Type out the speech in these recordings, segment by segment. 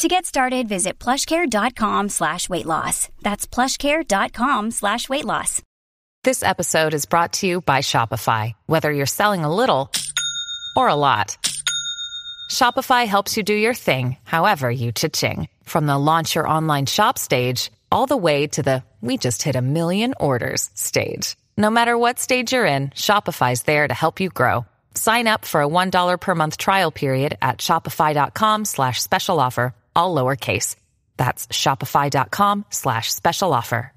To get started, visit plushcare.com slash weight loss. That's plushcare.com slash weight loss. This episode is brought to you by Shopify. Whether you're selling a little or a lot, Shopify helps you do your thing, however you cha-ching. From the launch your online shop stage, all the way to the we just hit a million orders stage. No matter what stage you're in, Shopify's there to help you grow. Sign up for a $1 per month trial period at shopify.com slash special offer, all lowercase. That's shopify.com slash special offer.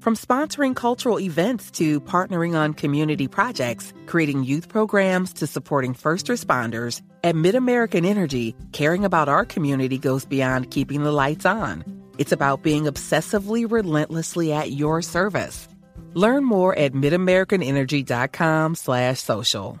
From sponsoring cultural events to partnering on community projects, creating youth programs to supporting first responders, at MidAmerican Energy, caring about our community goes beyond keeping the lights on. It's about being obsessively relentlessly at your service. Learn more at midamericanenergy.com slash social.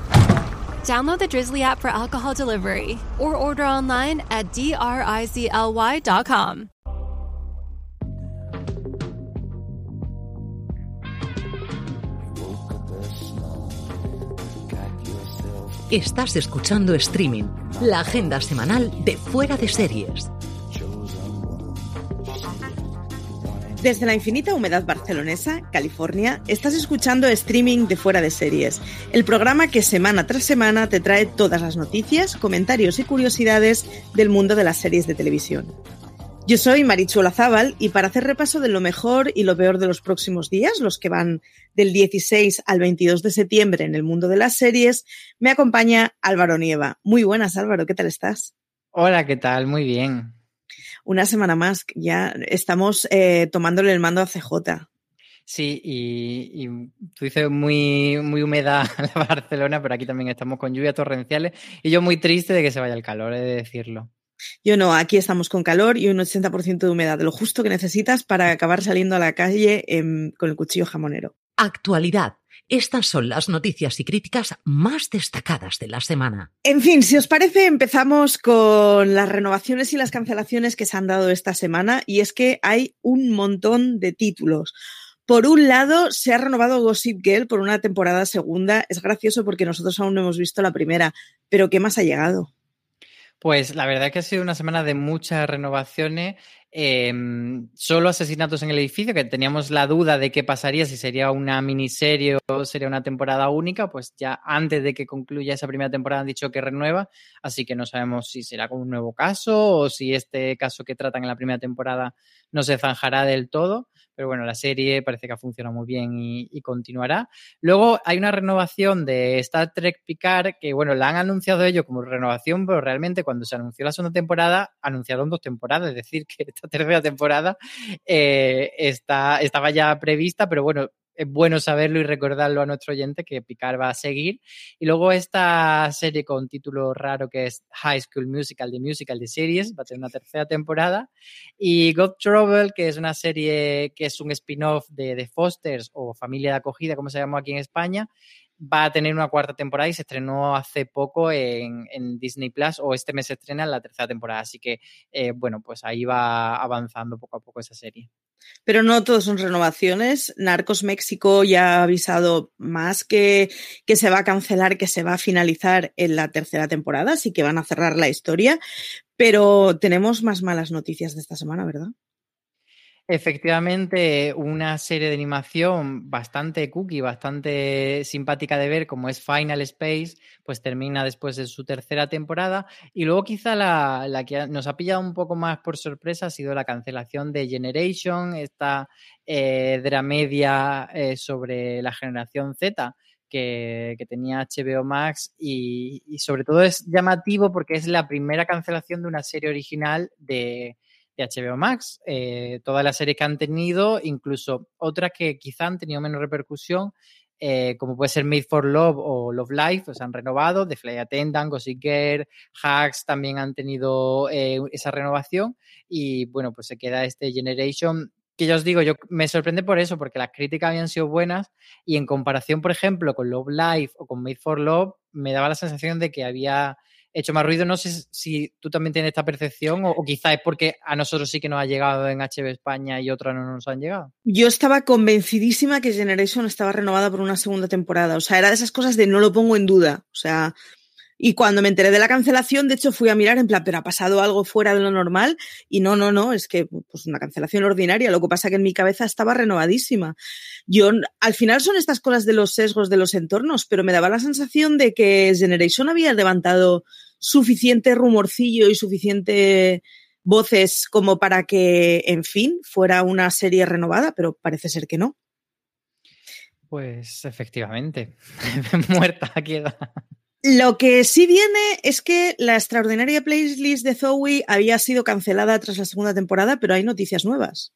Download the Drizzly app for alcohol delivery or order online at drizly.com. Estás escuchando streaming, la agenda semanal de Fuera de Series. Desde la infinita humedad barcelonesa, California, estás escuchando streaming de Fuera de Series, el programa que semana tras semana te trae todas las noticias, comentarios y curiosidades del mundo de las series de televisión. Yo soy Marichu Olazábal y para hacer repaso de lo mejor y lo peor de los próximos días, los que van del 16 al 22 de septiembre en el mundo de las series, me acompaña Álvaro Nieva. Muy buenas, Álvaro, ¿qué tal estás? Hola, ¿qué tal? Muy bien. Una semana más, ya estamos eh, tomándole el mando a CJ. Sí, y, y, tú dices muy, muy húmeda la Barcelona, pero aquí también estamos con lluvias torrenciales y yo muy triste de que se vaya el calor, he de decirlo. Yo no, aquí estamos con calor y un 80% de humedad, lo justo que necesitas para acabar saliendo a la calle eh, con el cuchillo jamonero. Actualidad. Estas son las noticias y críticas más destacadas de la semana. En fin, si os parece, empezamos con las renovaciones y las cancelaciones que se han dado esta semana y es que hay un montón de títulos. Por un lado, se ha renovado Gossip Girl por una temporada segunda. Es gracioso porque nosotros aún no hemos visto la primera, pero ¿qué más ha llegado? Pues la verdad es que ha sido una semana de muchas renovaciones. Eh, solo asesinatos en el edificio, que teníamos la duda de qué pasaría, si sería una miniserie o sería una temporada única, pues ya antes de que concluya esa primera temporada han dicho que renueva, así que no sabemos si será como un nuevo caso o si este caso que tratan en la primera temporada no se zanjará del todo. Pero bueno, la serie parece que ha funcionado muy bien y, continuará. Luego hay una renovación de Star Trek Picard, que bueno, la han anunciado ellos como renovación, pero realmente cuando se anunció la segunda temporada, anunciaron dos temporadas, es decir, que esta tercera temporada eh, está, estaba ya prevista, pero bueno, es bueno saberlo y recordarlo a nuestro oyente que Picard va a seguir. Y luego esta serie con título raro que es High School Musical, The Musical, The Series, va a tener una tercera temporada. Y God Trouble, que es una serie que es un spin-off de The Fosters o Familia de Acogida, como se llama aquí en España, va a tener una cuarta temporada y se estrenó hace poco en, Disney Plus o este mes se estrena la tercera temporada. Así que, eh, bueno, pues ahí va avanzando poco a poco esa serie. Pero no todos son renovaciones. Narcos México ya ha avisado más que, que se va a cancelar, que se va a finalizar en la tercera temporada, así que van a cerrar la historia. Pero tenemos más malas noticias de esta semana, ¿verdad? Efectivamente, una serie de animación bastante cookie, bastante simpática de ver, como es Final Space, pues termina después de su tercera temporada. Y luego quizá la, la que nos ha pillado un poco más por sorpresa ha sido la cancelación de Generation, esta eh, dramedia eh, sobre la generación Z, que, tenía HBO Max y, sobre todo es llamativo porque es la primera cancelación de una serie original de, HBO Max. Eh, todas las series que han tenido, incluso otras que quizá han tenido menos repercusión, eh, como puede ser Made for Love o Love Life, pues han renovado, The Fly Attendant, Gossip Girl, Hacks también han tenido eh, esa renovación y bueno, pues se queda este Generation que ya os digo, yo me sorprende por eso, porque las críticas habían sido buenas y en comparación, por ejemplo, con Love Life o con Made for Love, me daba la sensación de que había hecho más ruido. No sé si tú también tienes esta percepción o, quizá es porque a nosotros sí que nos ha llegado en HB España y otras no nos han llegado. Yo estaba convencidísima que Generation estaba renovada por una segunda temporada. O sea, era de esas cosas de no lo pongo en duda. O sea, y cuando me enteré de la cancelación, de hecho fui a mirar en plan, pero ha pasado algo fuera de lo normal. Y no, no, no, es que pues una cancelación ordinaria. Lo que pasa que en mi cabeza estaba renovadísima. Yo, al final son estas cosas de los sesgos de los entornos, pero me daba la sensación de que Generation había levantado suficiente rumorcillo y suficiente voces como para que, en fin, fuera una serie renovada, pero parece ser que no. Pues efectivamente, muerta queda. Lo que sí viene es que la extraordinaria playlist de Zoe había sido cancelada tras la segunda temporada, pero hay noticias nuevas.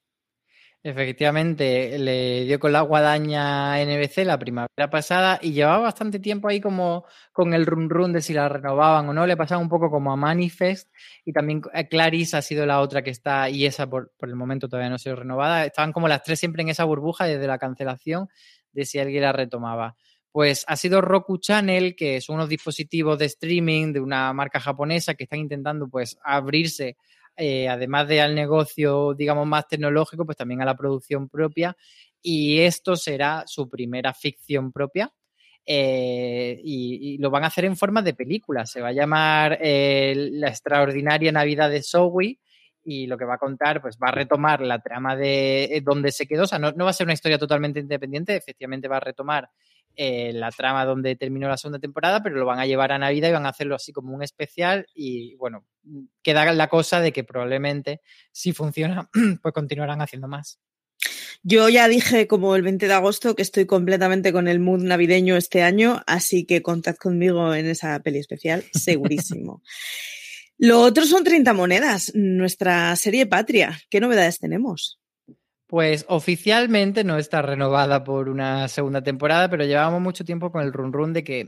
Efectivamente, le dio con la guadaña NBC la primavera pasada y llevaba bastante tiempo ahí como con el run run de si la renovaban o no. Le pasaba un poco como a Manifest y también eh, Clarice ha sido la otra que está y esa por, por el momento todavía no ha sido renovada. Estaban como las tres siempre en esa burbuja desde la cancelación de si alguien la retomaba pues ha sido Roku Channel, que son unos dispositivos de streaming de una marca japonesa que están intentando pues abrirse, eh, además de al negocio, digamos, más tecnológico, pues también a la producción propia. Y esto será su primera ficción propia. Eh, y, lo van a hacer en forma de película. Se va a llamar eh, La extraordinaria Navidad de Zoe y lo que va a contar, pues va a retomar la trama de donde se quedó. O sea, no va a ser una historia totalmente independiente, efectivamente va a retomar eh, la trama donde terminó la segunda temporada, pero lo van a llevar a Navidad y van a hacerlo así como un especial y bueno, queda la cosa de que probablemente si funciona, pues continuarán haciendo más. Yo ya dije como el 20 de agosto que estoy completamente con el mood navideño este año, así que contad conmigo en esa peli especial, segurísimo. Lo otro son 30 monedas, nuestra serie patria. ¿Qué novedades tenemos? Pues oficialmente no está renovada por una segunda temporada, pero llevamos mucho tiempo con el run run de que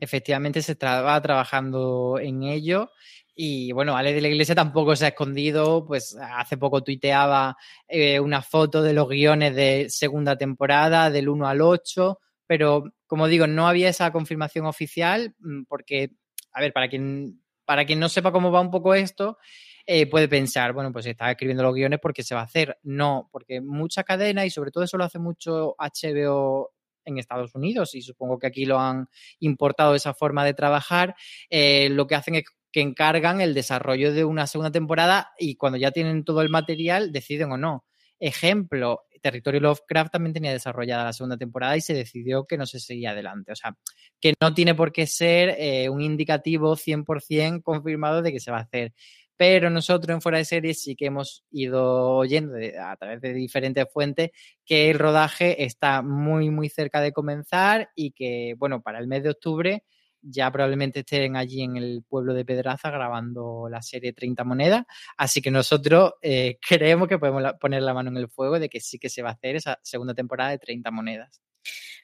efectivamente se estaba trabajando en ello. Y bueno, Ale de la Iglesia tampoco se ha escondido, pues hace poco tuiteaba eh, una foto de los guiones de segunda temporada, del 1 al 8, pero como digo, no había esa confirmación oficial, mm, porque, a ver, para quien, para quien no sepa cómo va un poco esto, eh, puede pensar, bueno, pues está escribiendo los guiones porque se va a hacer. No, porque mucha cadena y sobre todo eso lo hace mucho HBO en Estados Unidos y supongo que aquí lo han importado esa forma de trabajar, eh, lo que hacen es que encargan el desarrollo de una segunda temporada y cuando ya tienen todo el material deciden o no. Ejemplo, Territorio Lovecraft también tenía desarrollada la segunda temporada y se decidió que no se seguía adelante. O sea, que no tiene por qué ser eh, un indicativo 100% confirmado de que se va a hacer pero nosotros en Fuera de Series sí que hemos ido oyendo a través de diferentes fuentes que el rodaje está muy, muy cerca de comenzar y que, bueno, para el mes de octubre ya probablemente estén allí en el pueblo de Pedraza grabando la serie 30 monedas. Así que nosotros eh, creemos que podemos poner la mano en el fuego de que sí que se va a hacer esa segunda temporada de 30 monedas.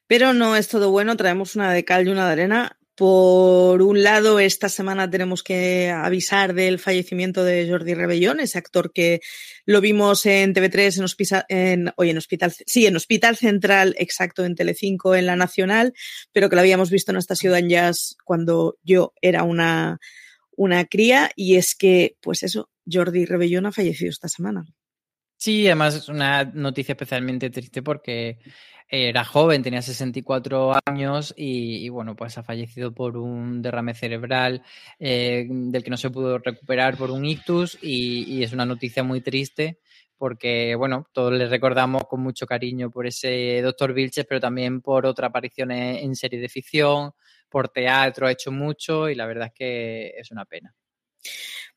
Pero no es todo bueno, traemos una de cal y una de arena. Por un lado, esta semana tenemos que avisar del fallecimiento de Jordi Rebellón, ese actor que lo vimos en TV3, en Hospital, en, en Hospital, sí, en Hospital Central, exacto, en Telecinco, en la Nacional, pero que lo habíamos visto en esta ciudad en Jazz cuando yo era una, una cría, y es que, pues eso, Jordi Rebellón ha fallecido esta semana. Sí, además es una noticia especialmente triste porque era joven, tenía 64 años y, bueno, pues ha fallecido por un derrame cerebral eh, del que no se pudo recuperar por un ictus y, es una noticia muy triste porque, bueno, todos le recordamos con mucho cariño por ese doctor Vilches, pero también por otra aparición en serie de ficción, por teatro, ha hecho mucho y la verdad es que es una pena.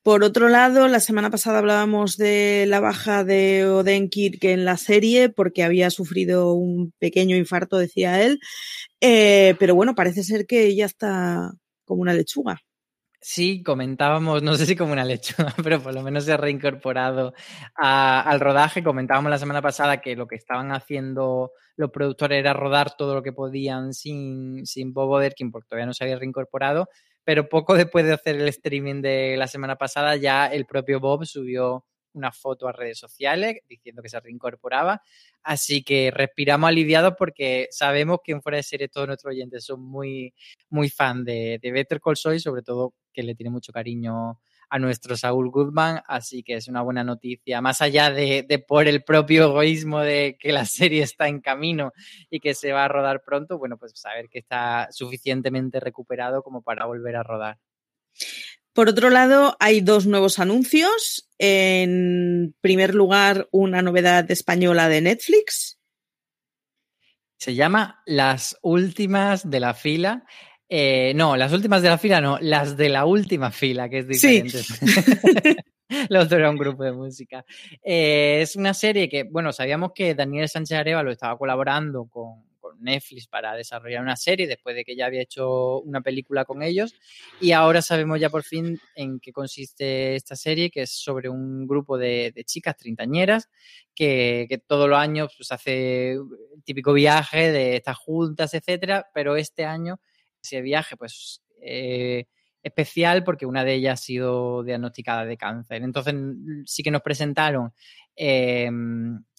Por otro lado, la semana pasada hablábamos de la baja de Odenkirk en la serie porque había sufrido un pequeño infarto, decía él. Eh, pero bueno, parece ser que ya está como una lechuga. Sí, comentábamos, no sé si como una lechuga, pero por lo menos se ha reincorporado al rodaje. Comentábamos la semana pasada que lo que estaban haciendo los productores era rodar todo lo que podían sin, sin Bob Oderkin porque todavía no se había reincorporado pero poco después de hacer el streaming de la semana pasada, ya el propio Bob subió una foto a redes sociales diciendo que se reincorporaba. Así que respiramos aliviados porque sabemos que en fuera de serie todos nuestros oyentes son muy, muy fan de, de Better Call Saul y sobre todo que le tiene mucho cariño a nuestro Saúl Goodman, así que es una buena noticia, más allá de, por el propio egoísmo de que la serie está en camino y que se va a rodar pronto, bueno, pues saber que está suficientemente recuperado como para volver a rodar. Por otro lado, hay dos nuevos anuncios. En primer lugar, una novedad española de Netflix. Se llama Las últimas de la fila. Eh, no, las últimas de la fila no, las de la última fila, que es diferente. Sí. Otro era un grupo de música. Eh, es una serie que, bueno, sabíamos que Daniel Sánchez Arevalo estaba colaborando con, con, Netflix para desarrollar una serie después de que ya había hecho una película con ellos. Y ahora sabemos ya por fin en qué consiste esta serie, que es sobre un grupo de, de chicas treintañeras que, que, todos los años pues, hace el típico viaje de estas juntas, etcétera, pero este año ese viaje, pues eh, especial porque una de ellas ha sido diagnosticada de cáncer. Entonces sí que nos presentaron eh,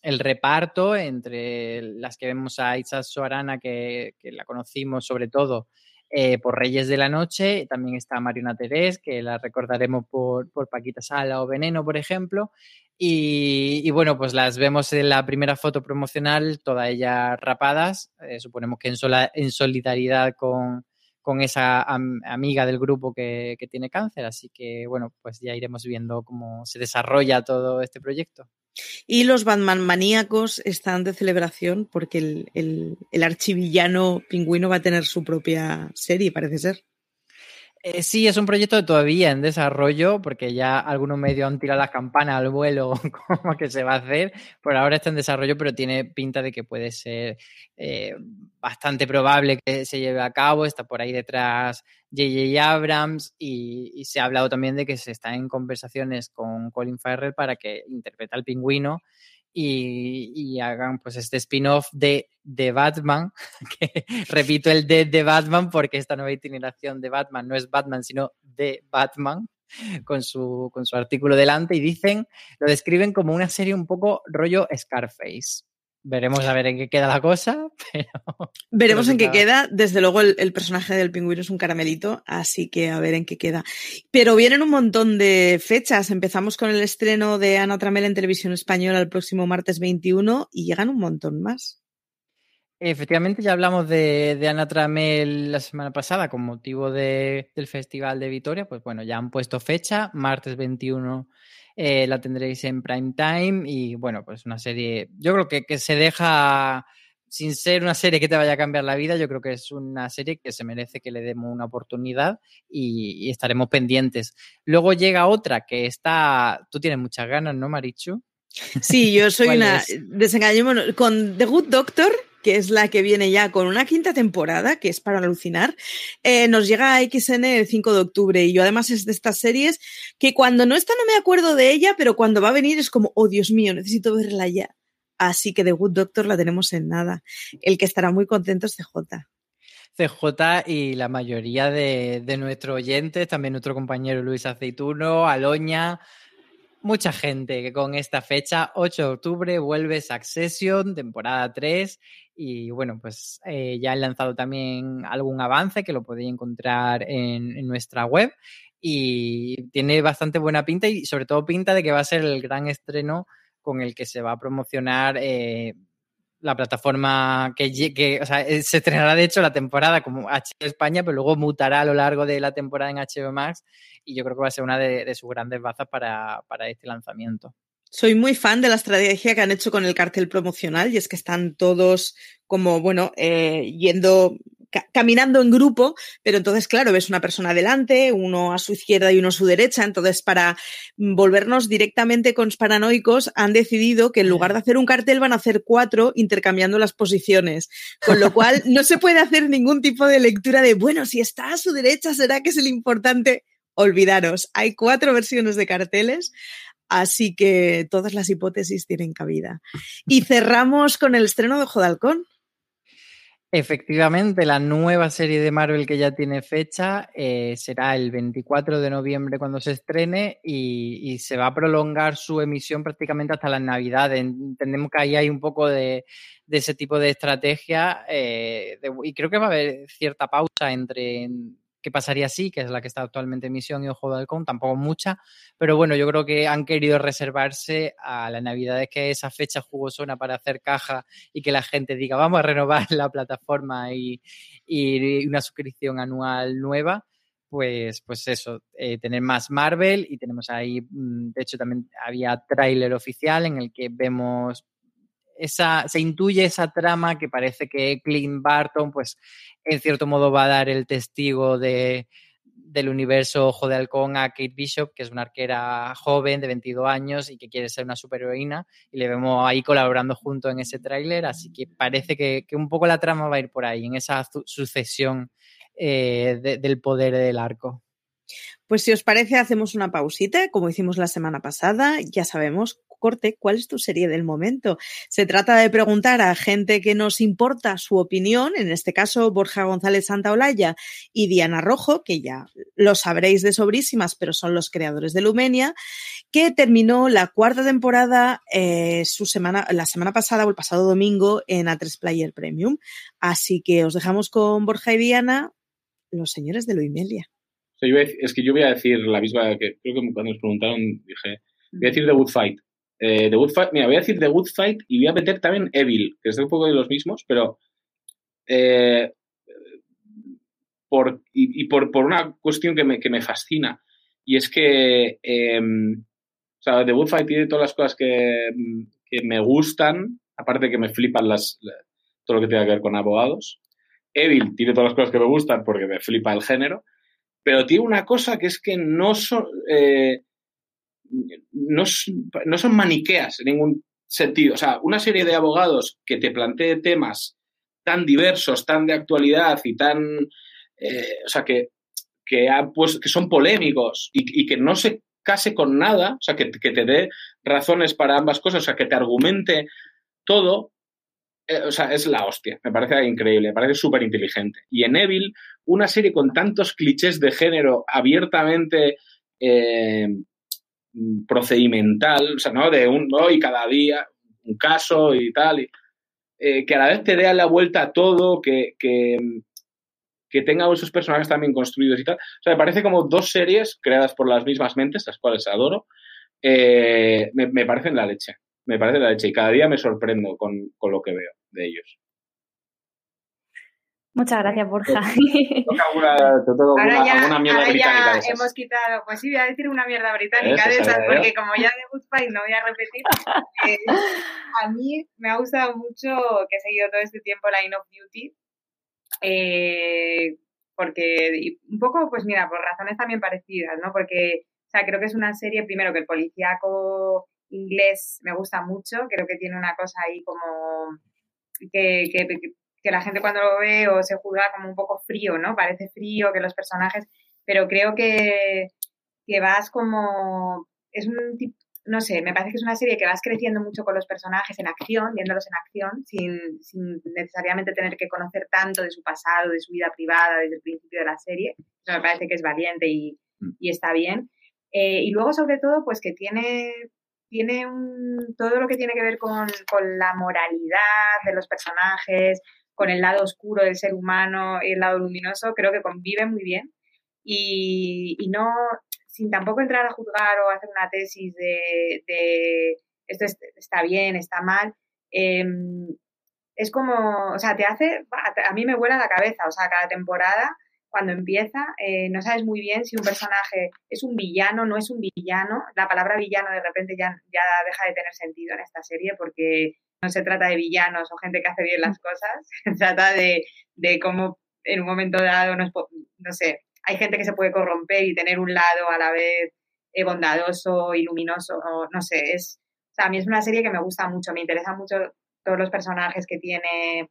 el reparto entre las que vemos a Itza Soarana, que, que la conocimos sobre todo eh, por Reyes de la Noche, también está Mariona Terés, que la recordaremos por, por Paquita Sala o Veneno, por ejemplo. Y, bueno, pues las vemos en la primera foto promocional, todas ellas rapadas, suponemos que en, sola, en solidaridad con, con esa am amiga del grupo que, que, tiene cáncer. Así que, bueno, pues ya iremos viendo cómo se desarrolla todo este proyecto. Y los Batman maníacos están de celebración porque el, el, el archivillano pingüino va a tener su propia serie, parece ser. Eh, sí, es un proyecto todavía en desarrollo, porque ya algunos medios han tirado las campanas al vuelo como que se va a hacer. Por ahora está en desarrollo, pero tiene pinta de que puede ser eh, bastante probable que se lleve a cabo. Está por ahí detrás J.J. Abrams y, y, se ha hablado también de que se está en conversaciones con Colin Farrell para que interprete al pingüino y, hagan pues este spin-off de, de Batman, que repito el de, de Batman porque esta nueva itineración de Batman no es Batman, sino de Batman, con su, con su artículo delante, y dicen, lo describen como una serie un poco rollo Scarface. Veremos a ver en qué queda la cosa, pero... Veremos en qué queda. Desde luego el, el, personaje del pingüino es un caramelito, así que a ver en qué queda. Pero vienen un montón de fechas. Empezamos con el estreno de Ana Tramel en televisión española el próximo martes 21 y llegan un montón más. Efectivamente, ya hablamos de, de Ana Tramel la semana pasada con motivo de, del Festival de Vitoria. Pues bueno, ya han puesto fecha, martes 21 eh, la tendréis en prime time y bueno, pues una serie, yo creo que, que se deja sin ser una serie que te vaya a cambiar la vida, yo creo que es una serie que se merece que le demos una oportunidad y, y estaremos pendientes. Luego llega otra que está, tú tienes muchas ganas, ¿no, Marichu? Sí, yo soy una desengañémonos con The Good Doctor que es la que viene ya con una quinta temporada, que es para alucinar, eh, nos llega a XN el 5 de octubre. Y yo además es de estas series que cuando no está no me acuerdo de ella, pero cuando va a venir es como, oh Dios mío, necesito verla ya. Así que The Good Doctor la tenemos en nada. El que estará muy contento es CJ. CJ y la mayoría de, de nuestros oyentes, también nuestro compañero Luis Aceituno, Aloña, mucha gente que con esta fecha, 8 de octubre, vuelve Succession, temporada 3. Y bueno, pues eh, ya han lanzado también algún avance que lo podéis encontrar en, nuestra web. Y tiene bastante buena pinta y sobre todo pinta de que va a ser el gran estreno con el que se va a promocionar eh, la plataforma que, que, o sea, eh, se estrenará de hecho la temporada como HBO España, pero luego mutará a lo largo de la temporada en HBO Max y yo creo que va a ser una de, sus grandes bazas para, para este lanzamiento. Soy muy fan de la estrategia que han hecho con el cartel promocional y es que están todos como, bueno, eh, yendo caminando en grupo, pero entonces, claro, ves una persona adelante, uno a su izquierda y uno a su derecha. Entonces, para volvernos directamente conspiranoicos, han decidido que en lugar de hacer un cartel van a hacer cuatro intercambiando las posiciones. Con lo cual, no se puede hacer ningún tipo de lectura de, bueno, si está a su derecha, será que es el importante. Olvidaros, hay cuatro versiones de carteles. Así que todas las hipótesis tienen cabida. Y cerramos con el estreno de Ojo de Halcón. Efectivamente, la nueva serie de Marvel que ya tiene fecha eh, será el 24 de noviembre cuando se estrene y, se va a prolongar su emisión prácticamente hasta las Navidades. Entendemos que ahí hay un poco de, ese tipo de estrategia eh, y creo que va a haber cierta pausa entre que pasaría así, que es la que está actualmente en misión y Ojo de Halcón, tampoco mucha, pero bueno, yo creo que han querido reservarse a las navidades que esa fecha jugosona para hacer caja y que la gente diga, vamos a renovar la plataforma y, una suscripción anual nueva pues, pues eso, eh, tener más Marvel y tenemos ahí, mm, de hecho también había tráiler oficial en el que vemos esa, se intuye esa trama que parece que Clint Barton, pues en cierto modo va a dar el testigo de, del universo Ojo de Halcón a Kate Bishop, que es una arquera joven de 22 años y que quiere ser una superheroína, y le vemos ahí colaborando junto en ese tráiler, así que parece que, un poco la trama va a ir por ahí, en esa sucesión eh, del poder del arco. Pues si os parece, hacemos una pausita, como hicimos la semana pasada. Ya sabemos corte, ¿cuál es tu serie del momento? Se trata de preguntar a gente que nos importa su opinión, en este caso Borja González Santaolalla y Diana Rojo, que ya lo sabréis de sobrísimas, pero son los creadores de Lumenia, que terminó la cuarta temporada eh, su semana, la semana pasada o el pasado domingo en A3 Player Premium. Así que os dejamos con Borja y Diana, los señores de Luimelia. es que yo voy a decir la misma que creo que cuando nos preguntaron dije, voy a decir The Wood Fight, eh, The Good mira, voy a decir The Good Fight y voy a meter también Evil, que es un poco de los mismos, pero eh, por, y, por, una cuestión que me, que me, fascina, y es que em, o sea, The Good Fight tiene todas las cosas que, que me gustan, aparte que me flipan las, todo lo que tenga que ver con abogados. Evil tiene todas las cosas que me gustan porque me flipa el género, pero tiene una cosa que es que no son... Eh, no, no son maniqueas en ningún sentido. O sea, una serie de abogados que te plantee temas tan diversos, tan de actualidad y tan. Eh, o sea, que, que, pues, que son polémicos y, que no se case con nada, o sea, que, que, te dé razones para ambas cosas, o sea, que te argumente todo, eh, o sea, es la hostia. Me parece increíble, me parece súper inteligente. Y en Evil, una serie con tantos clichés de género abiertamente. Eh, procedimental, o sea, ¿no? De un, ¿no? Y cada día un caso y tal, y, eh, que a la vez te dé la vuelta a todo, que, que, que tenga esos personajes también construidos y tal. O sea, me parece como dos series creadas por las mismas mentes, las cuales adoro, eh, me, me, parecen la leche. Me parece la leche y cada día me sorprendo con, con lo que veo de ellos. Muchas gracias, Borja. ahora ya, mierda británica hemos quitado, pues sí, voy a decir una mierda británica de esas, porque como ya de Good Fight no voy a repetir, eh, a mí me ha gustado mucho que he seguido todo este tiempo Line of Duty, eh, porque un poco, pues mira, por razones también parecidas, ¿no? Porque, o sea, creo que es una serie, primero que el policíaco inglés me gusta mucho, creo que tiene una cosa ahí como que, que, que la gente cuando lo ve o se juzga como un poco frío, ¿no? Parece frío que los personajes, pero creo que, que vas como, es un tipo, no sé, me parece que es una serie que vas creciendo mucho con los personajes en acción, viéndolos en acción, sin, sin, necesariamente tener que conocer tanto de su pasado, de su vida privada desde el principio de la serie. Eso me parece que es valiente y, mm. y está bien. Eh, y luego, sobre todo, pues que tiene, tiene un, todo lo que tiene que ver con, con la moralidad de los personajes, con el lado oscuro del ser humano y el lado luminoso, creo que convive muy bien y, no, sin tampoco entrar a juzgar o hacer una tesis de, esto está bien, está mal, em, es como, o sea, te hace, a mí me vuela la cabeza, o sea, cada temporada cuando empieza, eh, no sabes muy bien si un personaje es un villano, no es un villano. La palabra villano de repente ya, ya deja de tener sentido en esta serie porque no se trata de villanos o gente que hace bien las cosas, se trata de, de cómo en un momento dado, no, no sé, hay gente que se puede corromper y tener un lado a la vez eh, bondadoso y luminoso, no sé, es, o sea, a mí es una serie que me gusta mucho, me interesan mucho todos los personajes que tiene,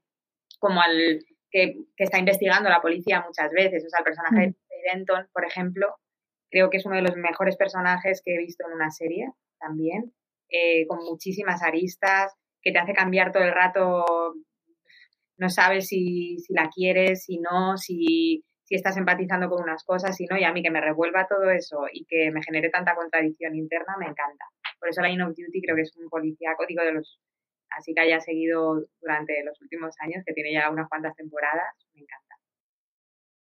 como al que, está investigando la policía muchas veces, o sea, el personaje de Denton, por ejemplo, creo que es uno de los mejores personajes que he visto en una serie también, eh, con muchísimas aristas, que te hace cambiar todo el rato, no sabes si, si la quieres, si no, si si estás empatizando con unas cosas, y no, y a mí que me revuelva todo eso y que me genere tanta contradicción interna, me encanta. Por eso Line of Duty creo que es un policía código de los, así que haya seguido durante los últimos años, que tiene ya unas cuantas temporadas, me encanta.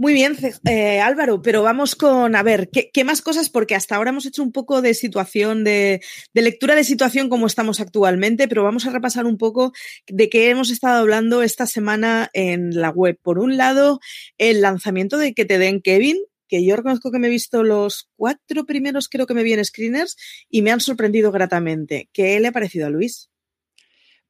Muy bien, eh, Álvaro, pero vamos con, a ver, ¿qué, ¿qué, más cosas? Porque hasta ahora hemos hecho un poco de situación, de, de, lectura de situación como estamos actualmente, pero vamos a repasar un poco de qué hemos estado hablando esta semana en la web. Por un lado, el lanzamiento de que te den Kevin, que yo reconozco que me he visto los cuatro primeros, creo que me vi en screeners, y me han sorprendido gratamente. ¿Qué le ha parecido a Luis?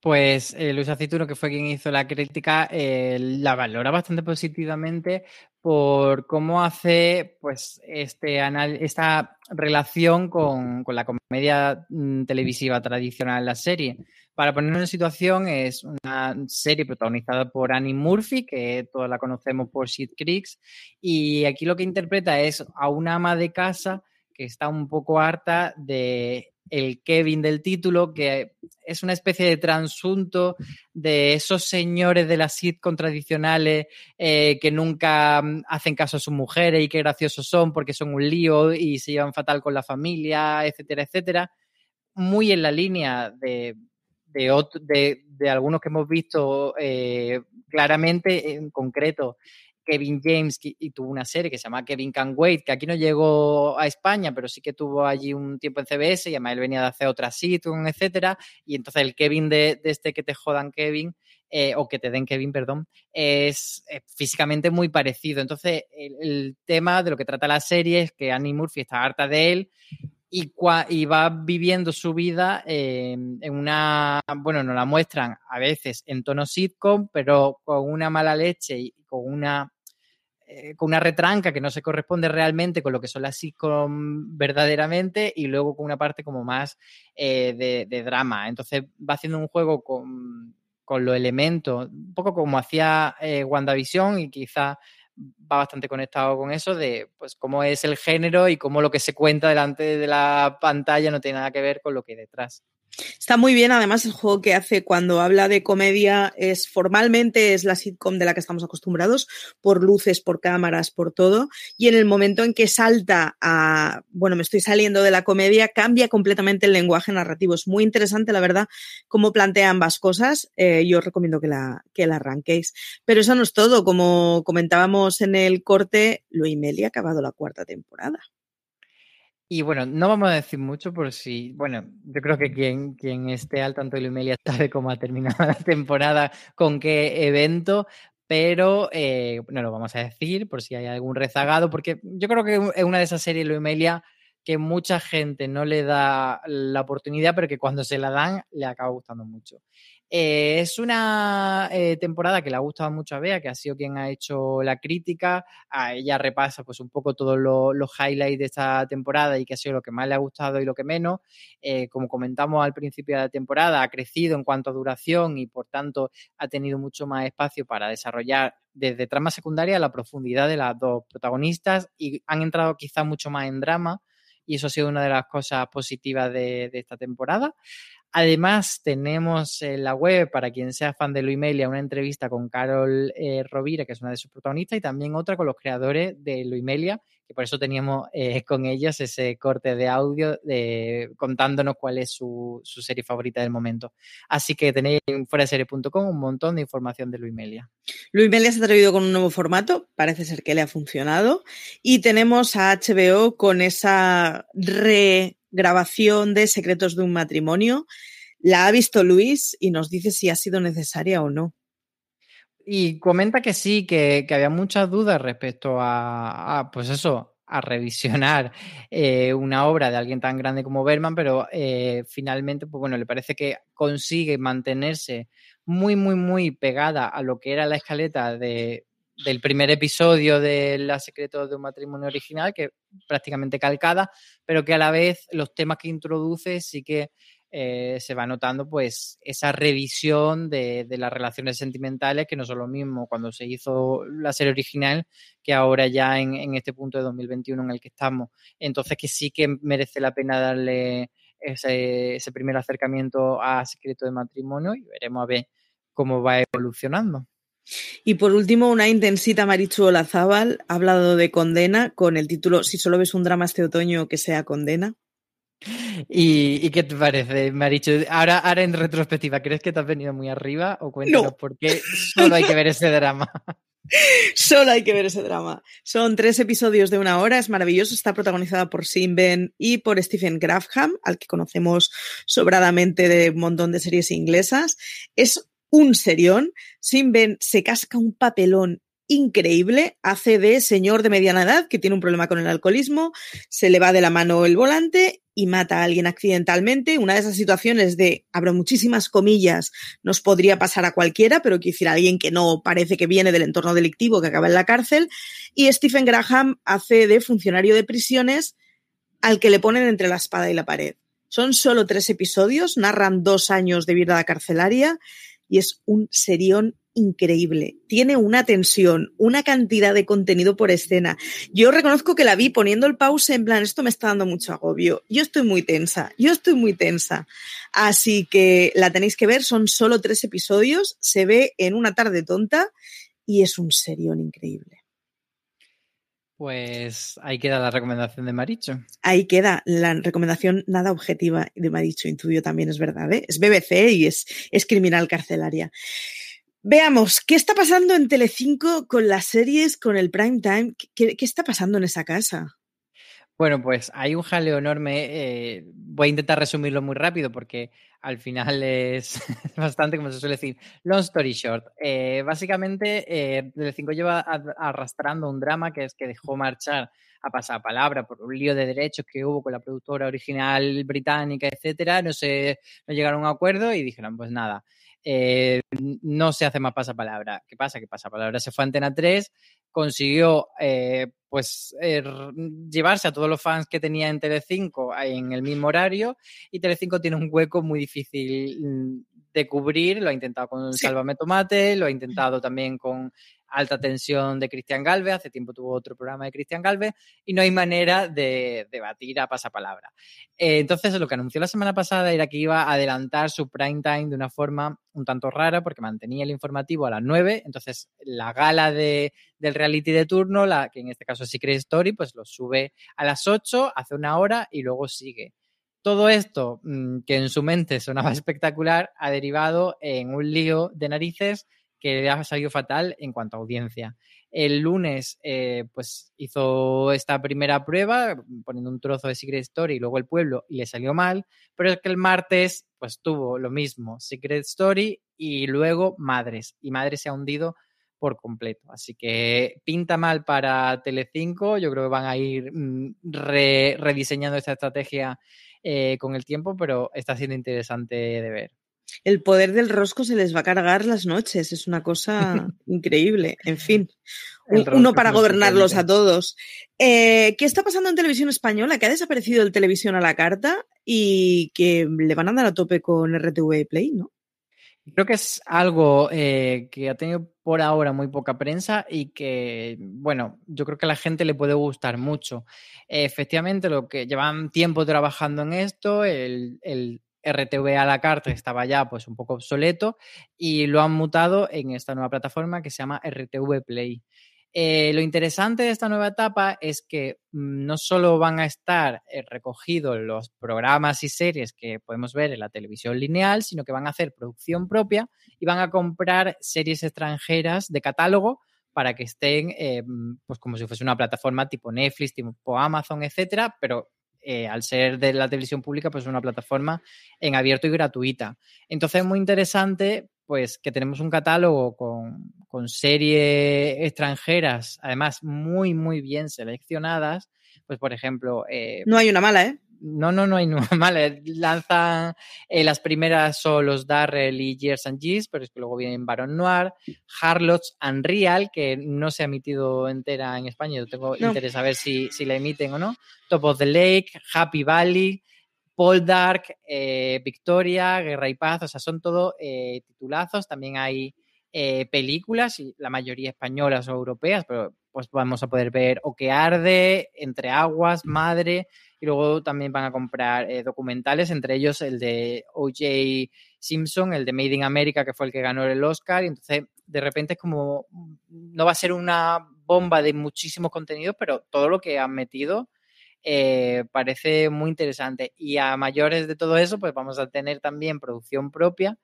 Pues eh, Luis Aceituno, que fue quien hizo la crítica, eh, la valora bastante positivamente por cómo hace pues este esta relación con, con la comedia mm, televisiva tradicional, la serie. Para ponernos en situación, es una serie protagonizada por Annie Murphy, que todos la conocemos por Shit Creeks, y aquí lo que interpreta es a una ama de casa que está un poco harta de el Kevin del título, que es una especie de transunto de esos señores de las sitcom tradicionales eh, que nunca mm, hacen caso a sus mujeres y qué graciosos son porque son un lío y se llevan fatal con la familia, etcétera, etcétera. Muy en la línea de, de, algunos que hemos visto eh, claramente, en concreto, Kevin James y tuvo una serie que se llama Kevin Can Wait, que aquí no llegó a España, pero sí que tuvo allí un tiempo en CBS y además él venía de hacer otra sitcom, etcétera. Y entonces el Kevin de, este que te jodan Kevin, eh, o que te den Kevin, perdón, es, físicamente muy parecido. Entonces el, el, tema de lo que trata la serie es que Annie Murphy está harta de él y, va viviendo su vida en una, bueno, nos la muestran a veces en tono sitcom, pero con una mala leche y con una, eh, con una retranca que no se corresponde realmente con lo que son las sitcom verdaderamente y luego con una parte como más eh, de, drama. Entonces va haciendo un juego con, con los elementos, un poco como hacía eh, WandaVision y quizá va bastante conectado con eso de pues cómo es el género y cómo lo que se cuenta delante de la pantalla no tiene nada que ver con lo que hay detrás. Está muy bien, además el juego que hace cuando habla de comedia es formalmente es la sitcom de la que estamos acostumbrados, por luces, por cámaras, por todo, y en el momento en que salta a, bueno, me estoy saliendo de la comedia, cambia completamente el lenguaje narrativo. Es muy interesante, la verdad, cómo plantea ambas cosas. Eh, yo os recomiendo que la, que la arranquéis. Pero eso no es todo, como comentábamos en el corte, lo Meli ha acabado la cuarta temporada. Y bueno, no vamos a decir mucho por si, bueno, yo creo que quien, quien esté al tanto de Lumelia sabe cómo ha terminado la temporada, con qué evento, pero eh, no lo vamos a decir por si hay algún rezagado, porque yo creo que es una de esas series, Lumelia, que mucha gente no le da la oportunidad, pero que cuando se la dan le acaba gustando mucho. Eh, es una eh, temporada que le ha gustado mucho a Bea, que ha sido quien ha hecho la crítica. A ella repasa pues un poco todos los highlights de esta temporada y que ha sido lo que más le ha gustado y lo que menos. Eh, como comentamos al principio de la temporada, ha crecido en cuanto a duración y por tanto ha tenido mucho más espacio para desarrollar desde trama secundaria la profundidad de las dos protagonistas y han entrado quizá mucho más en drama y eso ha sido una de las cosas positivas de esta temporada. Además, tenemos en la web, para quien sea fan de Luimelia, una entrevista con Carol eh, Rovira, que es una de sus protagonistas, y también otra con los creadores de Luimelia, que por eso teníamos eh, con ellos ese corte de audio de, contándonos cuál es su, su, serie favorita del momento. Así que tenéis en fueraserie.com un montón de información de Luimelia. Luimelia se ha atrevido con un nuevo formato, parece ser que le ha funcionado, y tenemos a HBO con esa re grabación de Secretos de un matrimonio. La ha visto Luis y nos dice si ha sido necesaria o no. Y comenta que sí, que, que había muchas dudas respecto a, pues eso, a revisionar eh, una obra de alguien tan grande como Berman, pero eh, finalmente, pues bueno, le parece que consigue mantenerse muy, muy, muy pegada a lo que era la escaleta de, del primer episodio de La Secretos de un matrimonio original, que prácticamente calcada, pero que a la vez los temas que introduce sí que eh, se va notando pues esa revisión de, de, las relaciones sentimentales que no son lo mismo cuando se hizo la serie original que ahora ya en, en, este punto de 2021 en el que estamos. Entonces que sí que merece la pena darle ese, ese primer acercamiento a Secreto de Matrimonio y veremos a ver cómo va evolucionando. Y por último, una intensita Marichu Olazábal ha hablado de Condena con el título Si solo ves un drama este otoño que sea Condena. ¿Y, ¿Y, qué te parece, Marichu? Ahora, ahora en retrospectiva, ¿crees que te has venido muy arriba? O cuéntanos no. por qué solo hay que ver ese drama. Solo hay que ver ese drama. Son tres episodios de una hora, es maravilloso, está protagonizada por Sim Ben y por Stephen Grafham, al que conocemos sobradamente de un montón de series inglesas. Es un serión. Simben se casca un papelón increíble, hace de señor de mediana edad que tiene un problema con el alcoholismo, se le va de la mano el volante y mata a alguien accidentalmente. Una de esas situaciones de, abro muchísimas comillas, nos podría pasar a cualquiera, pero quiero decir a alguien que no parece que viene del entorno delictivo, que acaba en la cárcel. Y Stephen Graham hace de funcionario de prisiones al que le ponen entre la espada y la pared. Son solo tres episodios, narran dos años de vida carcelaria y es un serión increíble. Tiene una tensión, una cantidad de contenido por escena. Yo reconozco que la vi poniendo el pause en plan, esto me está dando mucho agobio. Yo estoy muy tensa, yo estoy muy tensa. Así que la tenéis que ver, son solo tres episodios, se ve en una tarde tonta y es un serión increíble. Pues ahí queda la recomendación de Maricho. Ahí queda la recomendación nada objetiva de Maricho, intuyo también es verdad, ¿eh? Es BBC y es, es criminal carcelaria. Veamos, ¿qué está pasando en Telecinco con las series, con el prime time? ¿Qué, qué está pasando en esa casa? Bueno, pues hay un jaleo enorme. Eh, voy a intentar resumirlo muy rápido porque al final es bastante, como se suele decir, long story short. Eh, básicamente, eh, Telecinco lleva arrastrando un drama que es que dejó marchar a pasapalabra por un lío de derechos que hubo con la productora original británica, etcétera. No se no llegaron a un acuerdo y dijeron, pues nada, eh, no se hace más pasapalabra. ¿Qué pasa? Que pasapalabra se fue a Antena 3, consiguió eh, pues eh, llevarse a todos los fans que tenía en Telecinco en el mismo horario y Telecinco tiene un hueco muy difícil mm, de cubrir, lo ha intentado con sí. Sálvame Tomate, lo ha intentado también con Alta Tensión de Cristian Galvez, hace tiempo tuvo otro programa de Cristian Galvez, y no hay manera de debatir a pasapalabra. Eh, entonces, lo que anunció la semana pasada era que iba a adelantar su prime time de una forma un tanto rara, porque mantenía el informativo a las 9, entonces la gala de, del reality de turno, la que en este caso es Secret Story, pues lo sube a las 8, hace una hora y luego sigue. Todo esto, mm, que en su mente sonaba espectacular, ha derivado en un lío de narices que le ha salido fatal en cuanto a audiencia. El lunes, eh, pues hizo esta primera prueba poniendo un trozo de Secret Story y luego el pueblo y le salió mal, pero es que el martes, pues tuvo lo mismo, Secret Story y luego Madres, y Madres se ha hundido por completo. Así que pinta mal para Telecinco, yo creo que van a ir mm, re, rediseñando esta estrategia eh, con el tiempo, pero está siendo interesante de ver el poder del rosco se les va a cargar las noches. Es una cosa increíble. En fin, uno para gobernarlos a todos. Eh, ¿Qué está pasando en televisión española? Que ha desaparecido el televisión a la carta y que le van a dar a tope con RTV Play, ¿no? Creo que es algo eh, que ha tenido por ahora muy poca prensa y que, bueno, yo creo que a la gente le puede gustar mucho. efectivamente, lo que llevan tiempo trabajando en esto, el, el RTV a la carta estaba ya pues un poco obsoleto y lo han mutado en esta nueva plataforma que se llama RTV Play. Eh, lo interesante de esta nueva etapa es que mm, no solo van a estar eh, recogidos los programas y series que podemos ver en la televisión lineal, sino que van a hacer producción propia y van a comprar series extranjeras de catálogo para que estén, eh, pues como si fuese una plataforma tipo Netflix, tipo Amazon, etcétera, pero al ser de la televisión pública, pues es una plataforma en abierto y gratuita. Entonces es muy interesante pues que tenemos un catálogo con, series extranjeras, además muy, muy bien seleccionadas. Pues, por ejemplo... Eh, no hay una mala, ¿eh? No, no, no hay una mala. Lanzan eh, las primeras son los Darrell y Years and Years, pero es que luego vienen Baron Noir, Harlots Unreal, que no se ha emitido entera en España. Yo tengo interés a ver si, si la emiten o no. Top of the Lake, Happy Valley, Dark, eh, Victoria, Guerra y Paz, o sea, son todo eh, titulazos. También hay eh, películas, y la mayoría españolas o europeas, pero pues vamos a poder ver O que arde, Entre aguas, Madre, y luego también van a comprar documentales, entre ellos el de O.J. Simpson, el de Made in America, que fue el que ganó el Oscar, y entonces de repente es como, no va a ser una bomba de muchísimos contenidos, pero todo lo que han metido eh, parece muy interesante. Y a mayores de todo eso, pues vamos a tener también producción propia.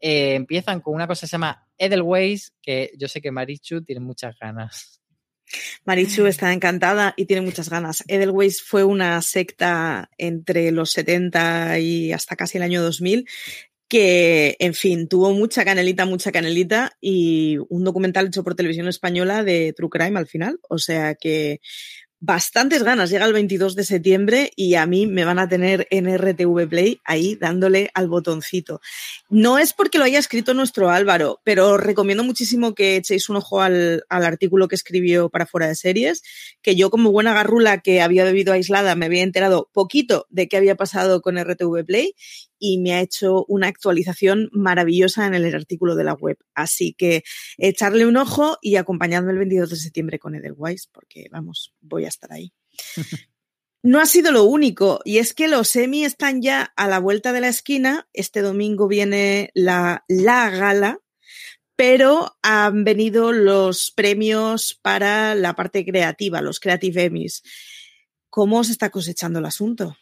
Eh, empiezan con una cosa que se llama Edelweiss, que yo sé que Marichu tiene muchas ganas. Marichu está encantada y tiene muchas ganas. Edelweiss fue una secta entre los 70 y hasta casi el año 2000 que, en fin, tuvo mucha canelita, mucha canelita y un documental hecho por televisión española de True Crime al final. O sea que bastantes ganas. Llega el 22 de septiembre y a mí me van a tener en RTV Play ahí dándole al botoncito. No es porque lo haya escrito nuestro Álvaro, pero recomiendo muchísimo que echéis un ojo al, al artículo que escribió para Fuera de Series, que yo como buena garrula que había bebido aislada me había enterado poquito de qué había pasado con RTV Play y me ha hecho una actualización maravillosa en el artículo de la web. Así que echarle un ojo y acompañadme el 22 de septiembre con Edelweiss, porque vamos, voy a estar ahí. No ha sido lo único, y es que los semi están ya a la vuelta de la esquina. Este domingo viene la, la gala, pero han venido los premios para la parte creativa, los Creative Emmys. ¿Cómo se está cosechando el asunto?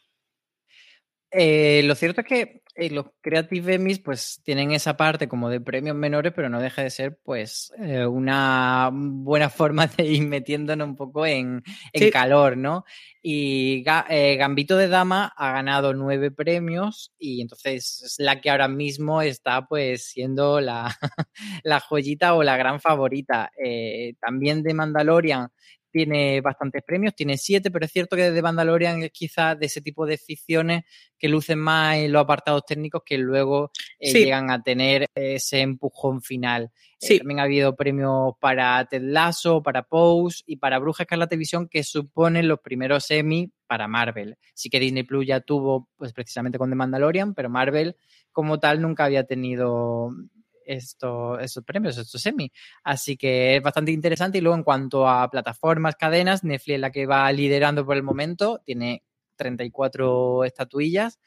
Eh, lo cierto es que eh, los Creative Emmys pues tienen esa parte como de premios menores, pero no deja de ser pues eh, una buena forma de ir metiéndonos un poco en, calor, ¿no? Y Gambito de Dama ha ganado nueve premios y entonces es la que ahora mismo está pues siendo la, la joyita o la gran favorita. también de Mandalorian tiene bastantes premios, tiene siete, pero es cierto que de Mandalorian es quizás de ese tipo de ficciones que lucen más en los apartados técnicos que luego eh, llegan a tener ese empujón final. Eh, también ha habido premios para Ted Lasso, para Pose y para Bruja Escarlata Televisión que suponen los primeros semi para Marvel. Sí que Disney Plus ya tuvo, pues precisamente con The Mandalorian, pero Marvel como tal nunca había tenido estos, estos premios, estos semi. Así que es bastante interesante. Y luego, en cuanto a plataformas, cadenas, Netflix es la que va liderando por el momento, tiene 34 estatuillas.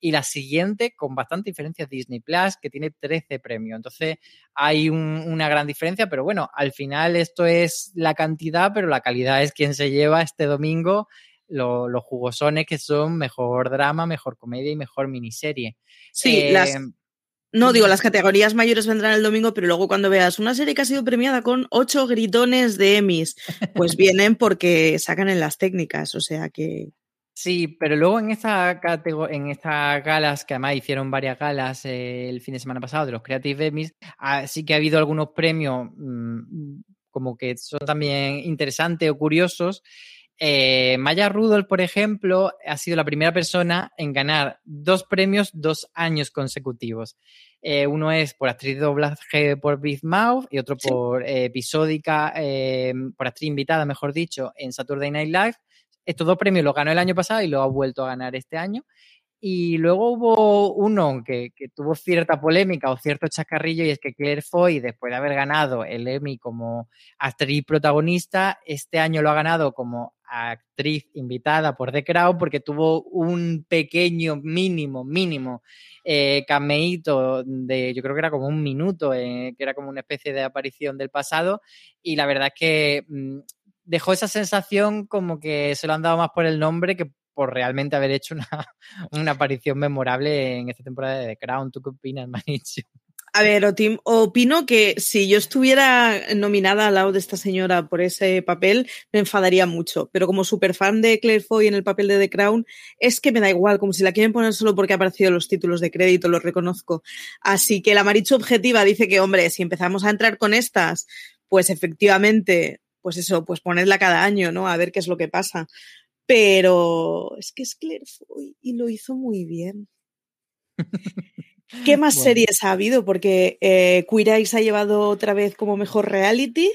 Y la siguiente, con bastante diferencia, es Disney Plus, que tiene 13 premios. Entonces, hay una gran diferencia, pero bueno, al final esto es la cantidad, pero la calidad es quien se lleva este domingo los jugosones que son mejor drama, mejor comedia y mejor miniserie. Sí, las, eh, no, digo, las categorías mayores vendrán el domingo, pero luego cuando veas una serie que ha sido premiada con ocho gritones de Emmys, pues vienen porque sacan en las técnicas, o sea que... Sí, pero luego en esta en estas galas, que además hicieron varias galas eh, el fin de semana pasado de los Creative Emmys, ah, sí que ha habido algunos premios mm, como que son también interesantes o curiosos. Eh, Maya Rudolph, por ejemplo, ha sido la primera persona en ganar dos premios dos años consecutivos. Eh, uno es por actriz de doblaje por Big Mouth y otro por eh, episódica, por actriz invitada, mejor dicho, en Saturday Night Live. Estos dos premios los ganó el año pasado y los ha vuelto a ganar este año. Y luego hubo uno que, tuvo cierta polémica o cierto chacarrillo y es que Claire Foy, después de haber ganado el Emmy como actriz protagonista, este año lo ha ganado como actriz invitada por The Crown porque tuvo un pequeño, mínimo, mínimo eh, cameíto de, yo creo que era como un minuto, eh, que era como una especie de aparición del pasado y la verdad es que mmm, dejó esa sensación como que se lo han dado más por el nombre que por realmente haber hecho una, una aparición memorable en esta temporada de The Crown. ¿Tú qué opinas, Manicho? A ver, opino que si yo estuviera nominada al lado de esta señora por ese papel, me enfadaría mucho. Pero como súper fan de Claire Foy en el papel de The Crown, es que me da igual, como si la quieren poner solo porque ha aparecido en los títulos de crédito, lo reconozco. Así que la Maricho Objetiva dice que, hombre, si empezamos a entrar con estas, pues efectivamente, pues eso, pues ponedla cada año, ¿no? A ver qué es lo que pasa. Pero es que es Claire Foy y lo hizo muy bien. ¿Qué más bueno. series ha habido? Porque eh, Queer Eye se ha llevado otra vez como mejor reality.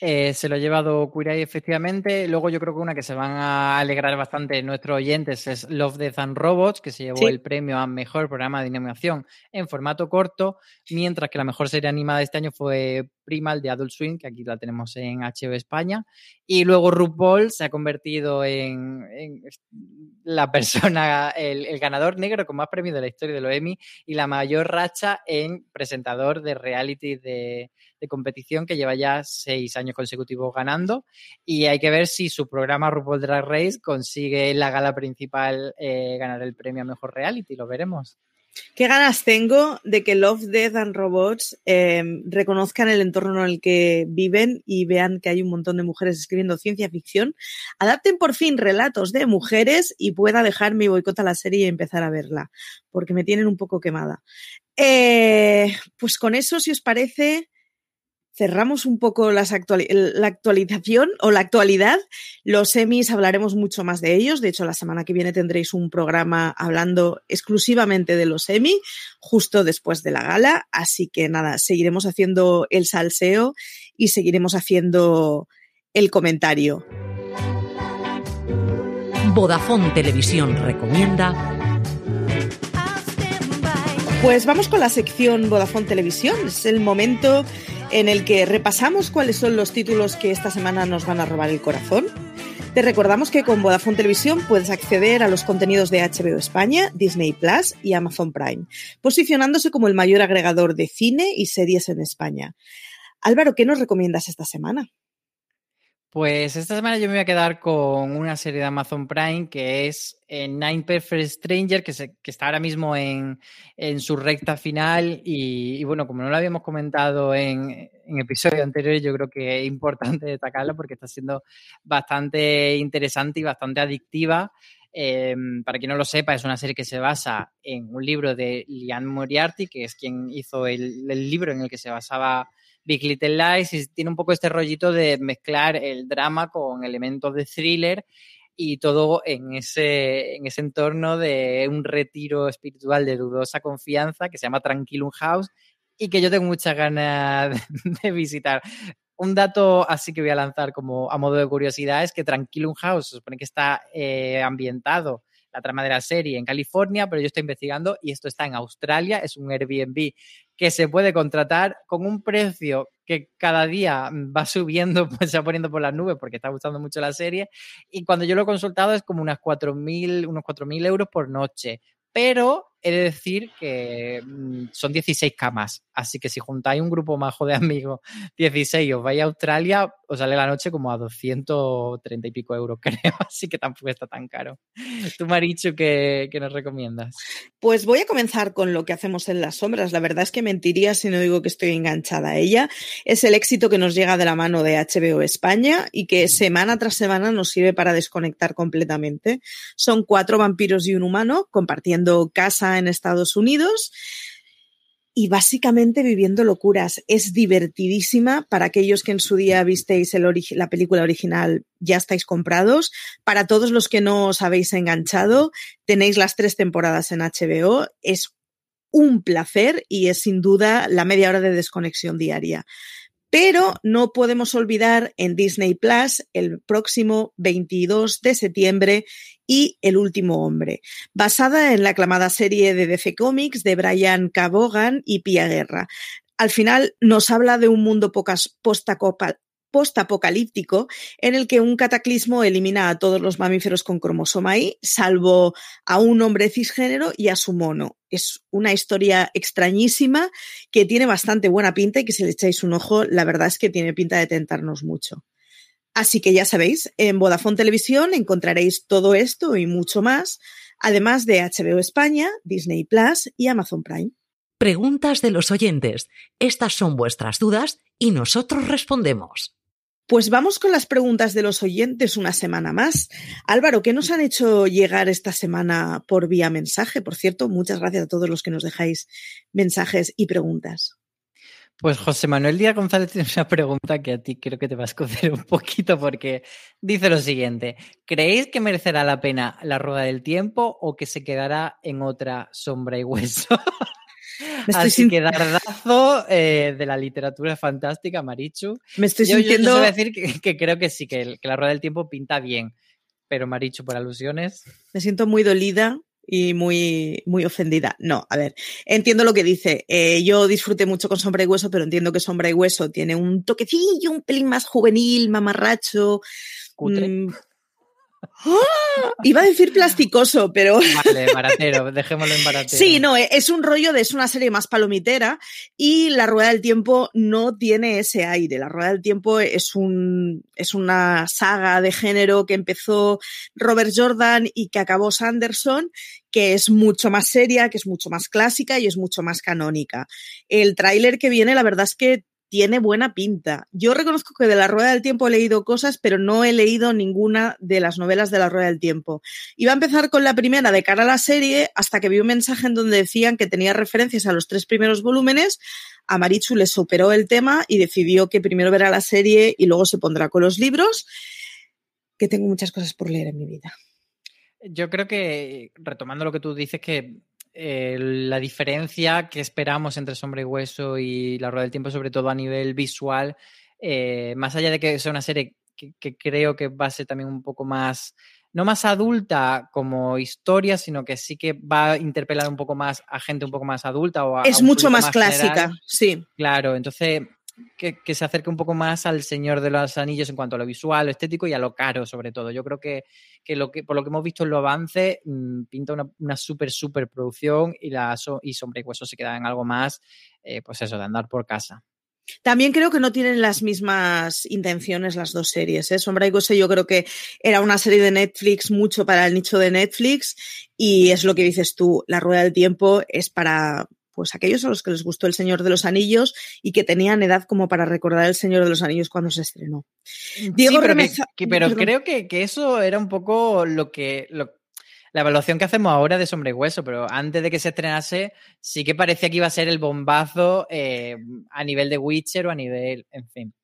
Eh, se lo ha llevado Queer Eye, efectivamente. Luego yo creo que una que se van a alegrar bastante nuestros oyentes es Love, Death and Robots, que se llevó sí. el premio a Mejor Programa de Animación en formato corto, mientras que la mejor serie animada de este año fue Primal de Adult Swim, que aquí la tenemos en HBO España. Y luego RuPaul se ha convertido en, la persona, el, ganador negro con más premios de la historia de los Emmy y la mayor racha en presentador de reality de, de competición que lleva ya seis años consecutivos ganando. Y hay que ver si su programa RuPaul Drag Race consigue en la gala principal eh, ganar el premio a mejor reality. Lo veremos. Qué ganas tengo de que Love, Death and Robots eh, reconozcan el entorno en el que viven y vean que hay un montón de mujeres escribiendo ciencia ficción, adapten por fin relatos de mujeres y pueda dejar mi boicot a la serie y empezar a verla, porque me tienen un poco quemada. Eh, pues con eso, si os parece, cerramos un poco las actuali la actualización o la actualidad. Los semis hablaremos mucho más de ellos. De hecho, la semana que viene tendréis un programa hablando exclusivamente de los semi, justo después de la gala. Así que nada, seguiremos haciendo el salseo y seguiremos haciendo el comentario. Vodafone Televisión recomienda. Pues vamos con la sección Vodafone Televisión. Es el momento en el que repasamos cuáles son los títulos que esta semana nos van a robar el corazón. Te recordamos que con Vodafone Televisión puedes acceder a los contenidos de HBO España, Disney Plus y Amazon Prime, posicionándose como el mayor agregador de cine y series en España. Álvaro, ¿qué nos recomiendas esta semana? Pues esta semana yo me voy a quedar con una serie de Amazon Prime que es eh, Nine Perfect Stranger, que, se, está ahora mismo en, en su recta final y, bueno, como no lo habíamos comentado en, en episodios anteriores, yo creo que es importante destacarla porque está siendo bastante interesante y bastante adictiva. Eh, para quien no lo sepa, es una serie que se basa en un libro de Liane Moriarty, que es quien hizo el libro en el que se basaba Big Little Lies tiene un poco este rollito de mezclar el drama con elementos de thriller y todo en ese, en ese entorno de un retiro espiritual de dudosa confianza que se llama Tranquilum House y que yo tengo muchas ganas de visitar. Un dato así que voy a lanzar como a modo de curiosidad es que Tranquilum House se supone que está eh, ambientado la trama de la serie en California, pero yo estoy investigando y esto está en Australia, es un Airbnb que se puede contratar con un precio que cada día va subiendo, pues se va poniendo por las nubes porque está gustando mucho la serie. Y cuando yo lo he consultado es como unas 4.000, unos 4.000 euros por noche. Pero he de decir que mm, son 16 camas. Así que si juntáis un grupo majo de amigos, 16 y os vais a Australia, os sale la noche como a 230 y pico euros, creo. Así que tampoco está tan caro. Tú, Marichu, ¿qué, ¿qué, nos recomiendas? Pues voy a comenzar con lo que hacemos en las sombras. La verdad es que mentiría si no digo que estoy enganchada a ella. Es el éxito que nos llega de la mano de HBO España y que semana tras semana nos sirve para desconectar completamente. Son cuatro vampiros y un humano compartiendo casa en Estados Unidos y básicamente viviendo locuras. Es divertidísima para aquellos que en su día visteis el la película original, ya estáis comprados. Para todos los que no os habéis enganchado, tenéis las tres temporadas en HBO. Es un placer y es sin duda la media hora de desconexión diaria. Pero no podemos olvidar en Disney Plus el próximo 22 de septiembre y El último hombre, basada en la aclamada serie de DC Comics de Brian K. Vaughan y Pia Guerra. Al final nos habla de un mundo postapocalíptico en el que un cataclismo elimina a todos los mamíferos con cromosoma Y, salvo a un hombre cisgénero y a su mono. Es una historia extrañísima que tiene bastante buena pinta y que si le echáis un ojo, la verdad es que tiene pinta de tentarnos mucho. Así que ya sabéis, en Vodafone Televisión encontraréis todo esto y mucho más, además de HBO España, Disney Plus y Amazon Prime. Preguntas de los oyentes. Estas son vuestras dudas y nosotros respondemos. Pues vamos con las preguntas de los oyentes una semana más. Álvaro, ¿qué nos han hecho llegar esta semana por vía mensaje? Por cierto, muchas gracias a todos los que nos dejáis mensajes y preguntas. Pues José Manuel Díaz González tiene una pregunta que a ti creo que te va a escocer un poquito porque dice lo siguiente, ¿creéis que merecerá la pena la rueda del tiempo o que se quedará en otra sombra y hueso? Así que dardazo eh, de la literatura fantástica, Marichu. Me estoy sintiendo... Yo, decir que, creo que sí, que, que la rueda del tiempo pinta bien, pero Marichu, por alusiones... Me siento muy dolida y muy, muy ofendida. No, a ver, entiendo lo que dice. Eh, yo disfruté mucho con Sombra y Hueso, pero entiendo que Sombra y Hueso tiene un toquecillo, un pelín más juvenil, mamarracho. Cutre. Mm. Iba a decir plasticoso, pero. Vale, baratero, dejémoslo en baratero. Sí, no, es un rollo de, es una serie más palomitera y La Rueda del Tiempo no tiene ese aire. La Rueda del Tiempo es un, es una saga de género que empezó Robert Jordan y que acabó Sanderson, que es mucho más seria, que es mucho más clásica y es mucho más canónica. El tráiler que viene, la verdad es que tiene buena pinta. Yo reconozco que de la Rueda del Tiempo he leído cosas, pero no he leído ninguna de las novelas de la Rueda del Tiempo. Iba a empezar con la primera de cara a la serie hasta que vi un mensaje en donde decían que tenía referencias a los tres primeros volúmenes. A Marichu le superó el tema y decidió que primero verá la serie y luego se pondrá con los libros, que tengo muchas cosas por leer en mi vida. Yo creo que, retomando lo que tú dices, que eh, la diferencia que esperamos entre Sombra y Hueso y La Rueda del Tiempo, sobre todo a nivel visual, eh, más allá de que sea una serie que, creo que va a ser también un poco más, no más adulta como historia, sino que sí que va a interpelar un poco más a gente un poco más adulta. O es mucho más, clásica, sí. Claro, entonces que, se acerque un poco más al Señor de los Anillos en cuanto a lo visual, lo estético y a lo caro, sobre todo. Yo creo que, lo que por lo que hemos visto en los avances, mm, pinta una, una súper, súper producción y, la, y Sombra y Hueso se queda en algo más, eh, pues eso, de andar por casa. También creo que no tienen las mismas intenciones las dos series. ¿eh? Sombra y Hueso yo creo que era una serie de Netflix mucho para el nicho de Netflix y es lo que dices tú, La Rueda del Tiempo es para pues aquellos a los que les gustó El Señor de los Anillos y que tenían edad como para recordar El Señor de los Anillos cuando se estrenó. Diego sí, pero, creo que, eso era un poco lo que... la evaluación que hacemos ahora de Sombre y Hueso, pero antes de que se estrenase, sí que parecía que iba a ser el bombazo eh, a nivel de Witcher o a nivel, en fin.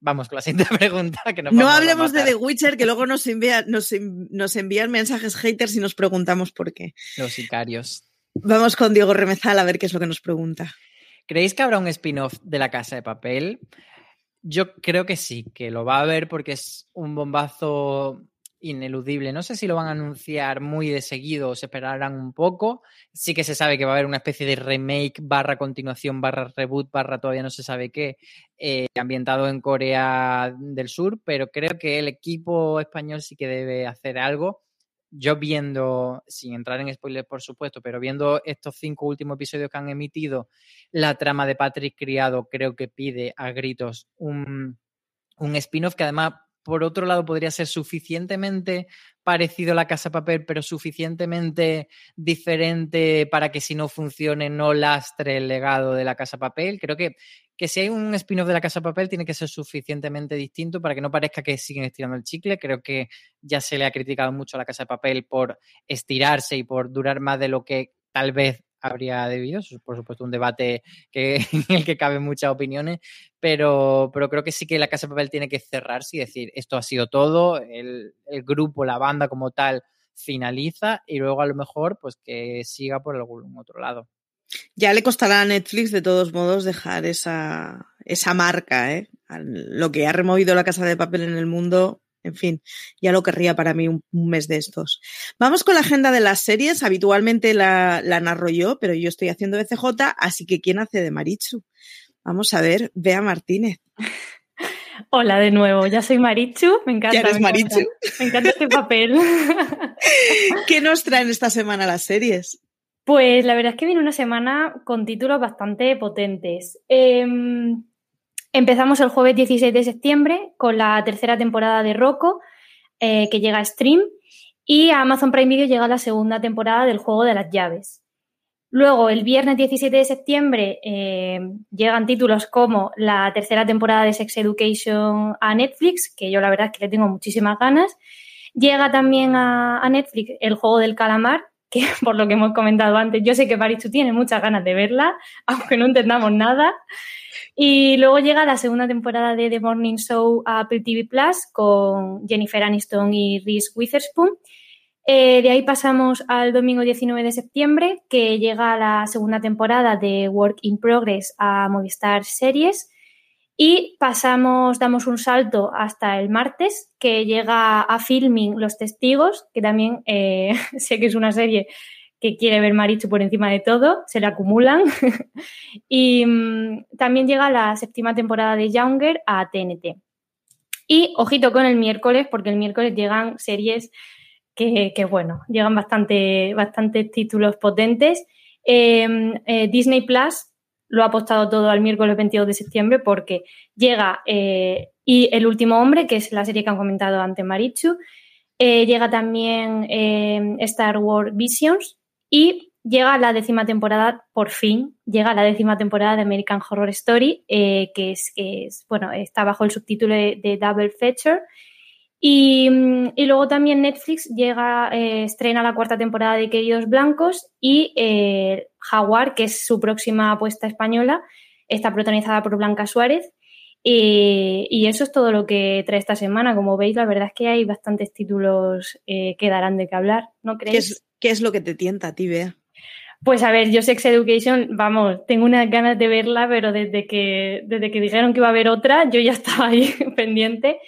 Vamos con la siguiente pregunta. Que no hablemos de The Witcher, que luego nos, nos, nos envían mensajes haters y nos preguntamos por qué. Los sicarios. Vamos con Diego Remezal a ver qué es lo que nos pregunta. ¿Creéis que habrá un spin-off de La Casa de Papel? Yo creo que sí, que lo va a haber porque es un bombazo ineludible. No sé si lo van a anunciar muy de seguido o se esperarán un poco. Sí que se sabe que va a haber una especie de remake barra continuación barra reboot barra todavía no se sabe qué, eh, ambientado en Corea del Sur, pero creo que el equipo español sí que debe hacer algo yo viendo, sin entrar en spoilers por supuesto, pero viendo estos cinco últimos episodios que han emitido, la trama de Patrick Criado creo que pide a gritos un, un spin-off que además, por otro lado, podría ser suficientemente parecido a la Casa Papel, pero suficientemente diferente para que si no funcione no lastre el legado de la Casa Papel. Creo que que si hay un spin-off de la Casa Papel tiene que ser suficientemente distinto para que no parezca que siguen estirando el chicle. Creo que ya se le ha criticado mucho a la Casa de Papel por estirarse y por durar más de lo que tal vez habría debido. Eso es, por supuesto, un debate que, en el que caben muchas opiniones, pero, creo que sí que la Casa de Papel tiene que cerrarse y decir, esto ha sido todo, el, el grupo, la banda como tal finaliza y luego a lo mejor pues que siga por algún otro lado. Ya le costará a Netflix, de todos modos, dejar esa, esa marca, ¿eh? Lo que ha removido la casa de papel en el mundo, en fin, ya lo querría para mí un, mes de estos. Vamos con la agenda de las series. Habitualmente la, la narro yo, pero yo estoy haciendo de CJ, así que ¿quién hace de Marichu? Vamos a ver, Bea Martínez. Hola de nuevo, ya soy Marichu, me encanta. ¿Ya eres Marichu? Me encanta este papel. ¿Qué nos traen esta semana las series? Pues la verdad es que viene una semana con títulos bastante potentes. Em, empezamos el jueves 16 de septiembre con la tercera temporada de Rocco, eh, que llega a Stream, y a Amazon Prime Video llega la segunda temporada del Juego de las Llaves. Luego, el viernes 17 de septiembre, eh, llegan títulos como la tercera temporada de Sex Education a Netflix, que yo la verdad es que le tengo muchísimas ganas. Llega también a, Netflix el juego del calamar, que por lo que hemos comentado antes, yo sé que Marichu tiene muchas ganas de verla, aunque no entendamos nada. Y luego llega la segunda temporada de The Morning Show a Apple TV Plus con Jennifer Aniston y Reese Witherspoon. Eh, de ahí pasamos al domingo 19 de septiembre, que llega la segunda temporada de Work in Progress a Movistar Series. Y pasamos, damos un salto hasta el martes, que llega a Filming Los Testigos, que también eh, sé que es una serie que quiere ver Marichu por encima de todo, se le acumulan. y mm, también llega la séptima temporada de Younger a TNT. Y ojito con el miércoles, porque el miércoles llegan series que, bueno, llegan bastante, bastantes títulos potentes. Em, eh, Disney Plus lo ha apostado todo al miércoles 22 de septiembre porque llega eh, y El último hombre, que es la serie que han comentado antes Marichu, eh, llega también em, Star Wars Visions y llega la décima temporada, por fin, llega la décima temporada de American Horror Story, que es, bueno, está bajo el subtítulo de Double Feature y, luego también Netflix llega, eh, estrena la cuarta temporada de Queridos Blancos y eh, Jaguar, que es su próxima apuesta española, está protagonizada por Blanca Suárez. Y, eso es todo lo que trae esta semana. Como veis, la verdad es que hay bastantes títulos eh, que darán de qué hablar, ¿no crees? ¿Qué es, lo que te tienta a ti, Bea? Pues a ver, yo Sex Education, vamos, tengo unas ganas de verla, pero desde que, desde que dijeron que iba a haber otra, yo ya estaba ahí pendiente.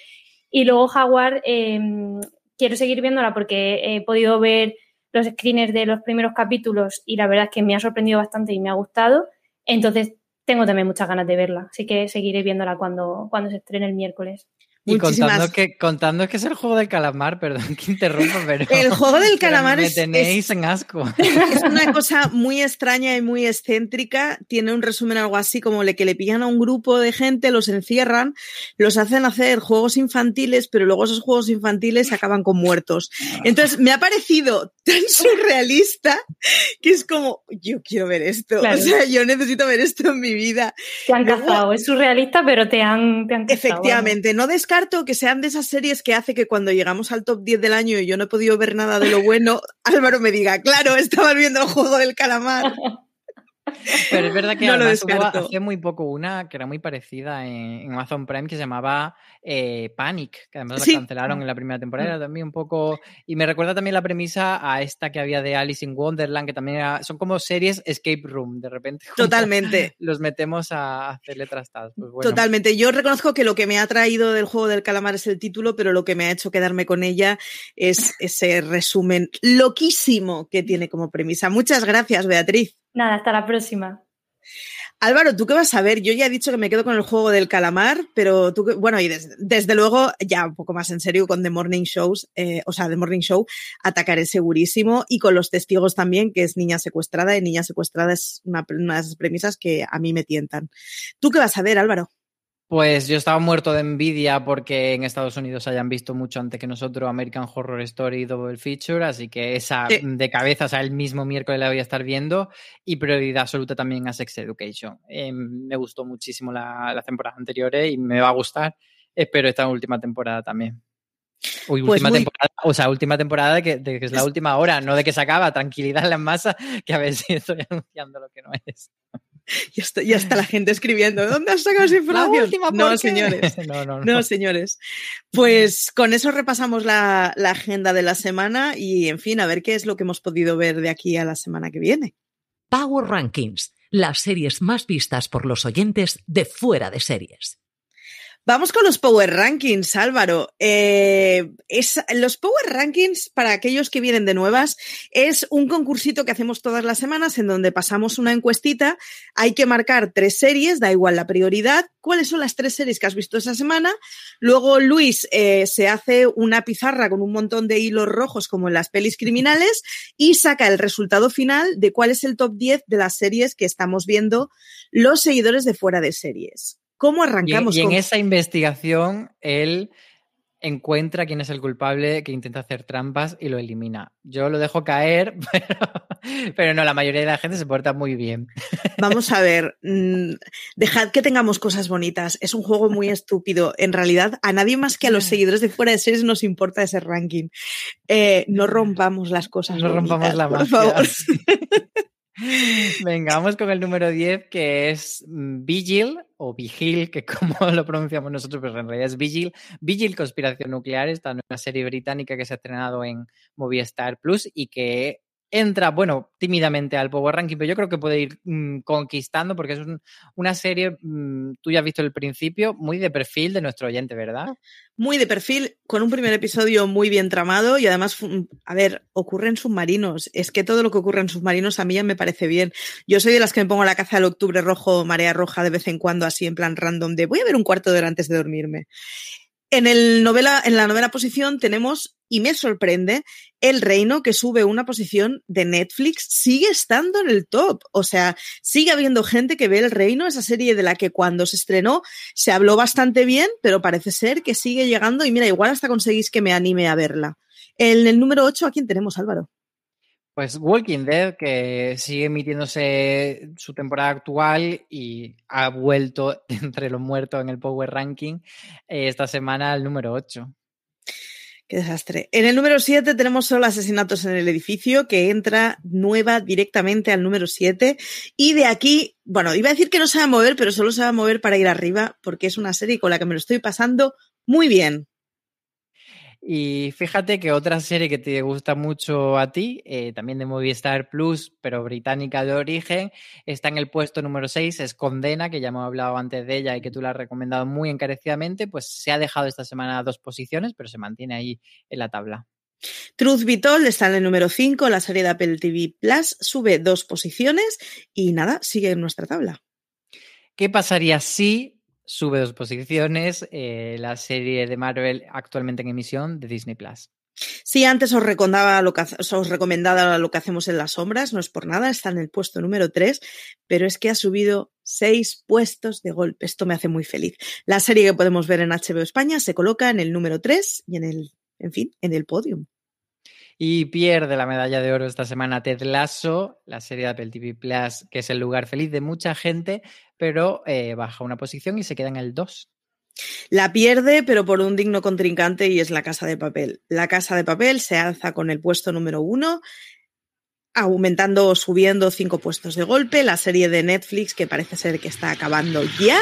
Y luego Jaguar, em, quiero seguir viéndola porque he podido ver los screeners de los primeros capítulos y la verdad es que me ha sorprendido bastante y me ha gustado. Entonces tengo también muchas ganas de verla, así que seguiré viéndola cuando, cuando se estrene el miércoles. Y contando que, contando que es el juego del calamar, perdón que interrumpa, pero. El juego del calamar me tenéis en asco. Es una cosa muy extraña y muy excéntrica. Tiene un resumen algo así como le que le pillan a un grupo de gente, los encierran, los hacen hacer juegos infantiles, pero luego esos juegos infantiles acaban con muertos. Entonces me ha parecido tan surrealista que es como, yo quiero ver esto. O sea, yo necesito ver esto en mi vida. Te han cazado. Es surrealista, pero te han, te Efectivamente. No des descarto que sean de esas series que hace que cuando llegamos al top 10 del año y yo no he podido ver nada de lo bueno, Álvaro me diga, claro, estabas viendo el juego del calamar. Pero es verdad que no además hubo hace muy poco una que era muy parecida en, Amazon Prime que se llamaba eh, Panic, que además la cancelaron en la primera temporada, mm. también un poco... Y me recuerda también la premisa a esta que había de Alice in Wonderland, que también son como series escape room, de repente. Totalmente. Los metemos a hacerle trastas. Pues Totalmente. Yo reconozco que lo que me ha traído del juego del calamar es el título, pero lo que me ha hecho quedarme con ella es ese resumen loquísimo que tiene como premisa. Muchas gracias, Beatriz. Nada, hasta la próxima. Álvaro, ¿tú qué vas a ver? Yo ya he dicho que me quedo con el juego del calamar, pero tú, bueno, y desde, luego, ya un poco más en serio, con The Morning Shows, eh, o sea, The Morning Show, atacaré segurísimo, y con los testigos también, que es Niña Secuestrada, y Niña Secuestrada es una, una de esas premisas que a mí me tientan. ¿Tú qué vas a ver, Álvaro? Pues yo estaba muerto de envidia porque en Estados Unidos hayan visto mucho antes que nosotros American Horror Story Double Feature, así que esa de cabeza, o sea, el mismo miércoles la voy a estar viendo y prioridad absoluta también a Sex Education. Em, me gustó muchísimo la, la temporada anterior y me va a gustar. Espero esta última temporada también. Uy, pues última temporada, o sea, última temporada de que, de que, es la última hora, no de que se acaba. Tranquilidad en la masa, que a ver si estoy anunciando lo que no es. Ya está, ya está la gente escribiendo. ¿Dónde has sacado esa información? no, señores. No, señores. Pues con eso repasamos la, la agenda de la semana y, en fin, a ver qué es lo que hemos podido ver de aquí a la semana que viene. Power Rankings las series más vistas por los oyentes de fuera de series. Vamos con los Power Rankings, Álvaro. Eh, es, los Power Rankings, para aquellos que vienen de nuevas, es un concursito que hacemos todas las semanas en donde pasamos una encuestita. Hay que marcar tres series, da igual la prioridad. ¿Cuáles son las tres series que has visto esa semana? Luego Luis eh, se hace una pizarra con un montón de hilos rojos como en las pelis criminales y saca el resultado final de cuál es el top 10 de las series que estamos viendo los seguidores de fuera de series. ¿Cómo arrancamos? Y, en esa investigación, él encuentra quién es el culpable que intenta hacer trampas y lo elimina. Yo lo dejo caer, pero, no, la mayoría de la gente se porta muy bien. Vamos a ver, mm, dejad que tengamos cosas bonitas. Es un juego muy estúpido. En realidad, a nadie más que a los seguidores de fuera de series nos importa ese ranking. Eh, no rompamos las cosas. No rompamos la por favor. Venga, vamos con el número 10, que es mm, Vigil o Vigil, que como lo pronunciamos nosotros, pero en realidad es Vigil. Vigil Conspiración Nuclear, esta nueva serie británica que se ha estrenado en Movistar Plus y que entra, bueno, tímidamente al Power Ranking, pero yo creo que puede ir mm, conquistando porque es una serie, mm, tú ya has visto el principio, muy de perfil de nuestro oyente, ¿verdad? Muy de perfil, con un primer episodio muy bien tramado y además, a ver, ocurre en submarinos. Es que todo lo que ocurre en submarinos a mí ya me parece bien. Yo soy de las que me pongo la caza al octubre rojo, marea roja de vez en cuando, así en plan random, de voy a ver un cuarto de hora antes de dormirme. En, el novela, en la novena posición tenemos, y me sorprende, El Reino, que sube una posición de Netflix, sigue estando en el top. O sea, sigue habiendo gente que ve El Reino, esa serie de la que cuando se estrenó se habló bastante bien, pero parece ser que sigue llegando y mira, igual hasta conseguís que me anime a verla. En el número 8, ¿a quién tenemos, Álvaro? Pues Walking Dead, que sigue emitiéndose su temporada actual y ha vuelto entre los muertos en el Power Ranking eh, esta semana al número 8. Qué desastre. En el número 7 tenemos solo asesinatos en el edificio, que entra nueva directamente al número 7. Y de aquí, bueno, iba a decir que no se va a mover, pero solo se va a mover para ir arriba, porque es una serie con la que me lo estoy pasando muy bien. Y fíjate que otra serie que te gusta mucho a ti, eh, también de Movistar Plus, pero británica de origen, está en el puesto número 6, es Condena, que ya hemos hablado antes de ella y que tú la has recomendado muy encarecidamente, pues se ha dejado esta semana dos posiciones, pero se mantiene ahí en la tabla. Truth Be Told está en el número 5, la serie de Apple TV Plus sube dos posiciones y nada, sigue en nuestra tabla. ¿Qué pasaría si sube dos posiciones eh, la serie de Marvel actualmente en emisión de Disney Plus. Sí, antes os recomendaba, lo que, os recomendaba lo que hacemos en las sombras, no es por nada, está en el puesto número 3, pero es que ha subido seis puestos de golpe. Esto me hace muy feliz. La serie que podemos ver en HBO España se coloca en el número 3 y en el, en fin, en el podium. Y pierde la medalla de oro esta semana Ted Lasso, la serie de Apple TV Plus, que es el lugar feliz de mucha gente, pero eh, baja una posición y se queda en el 2. La pierde, pero por un digno contrincante y es la Casa de Papel. La Casa de Papel se alza con el puesto número uno, aumentando, subiendo cinco puestos de golpe. La serie de Netflix, que parece ser que está acabando ya,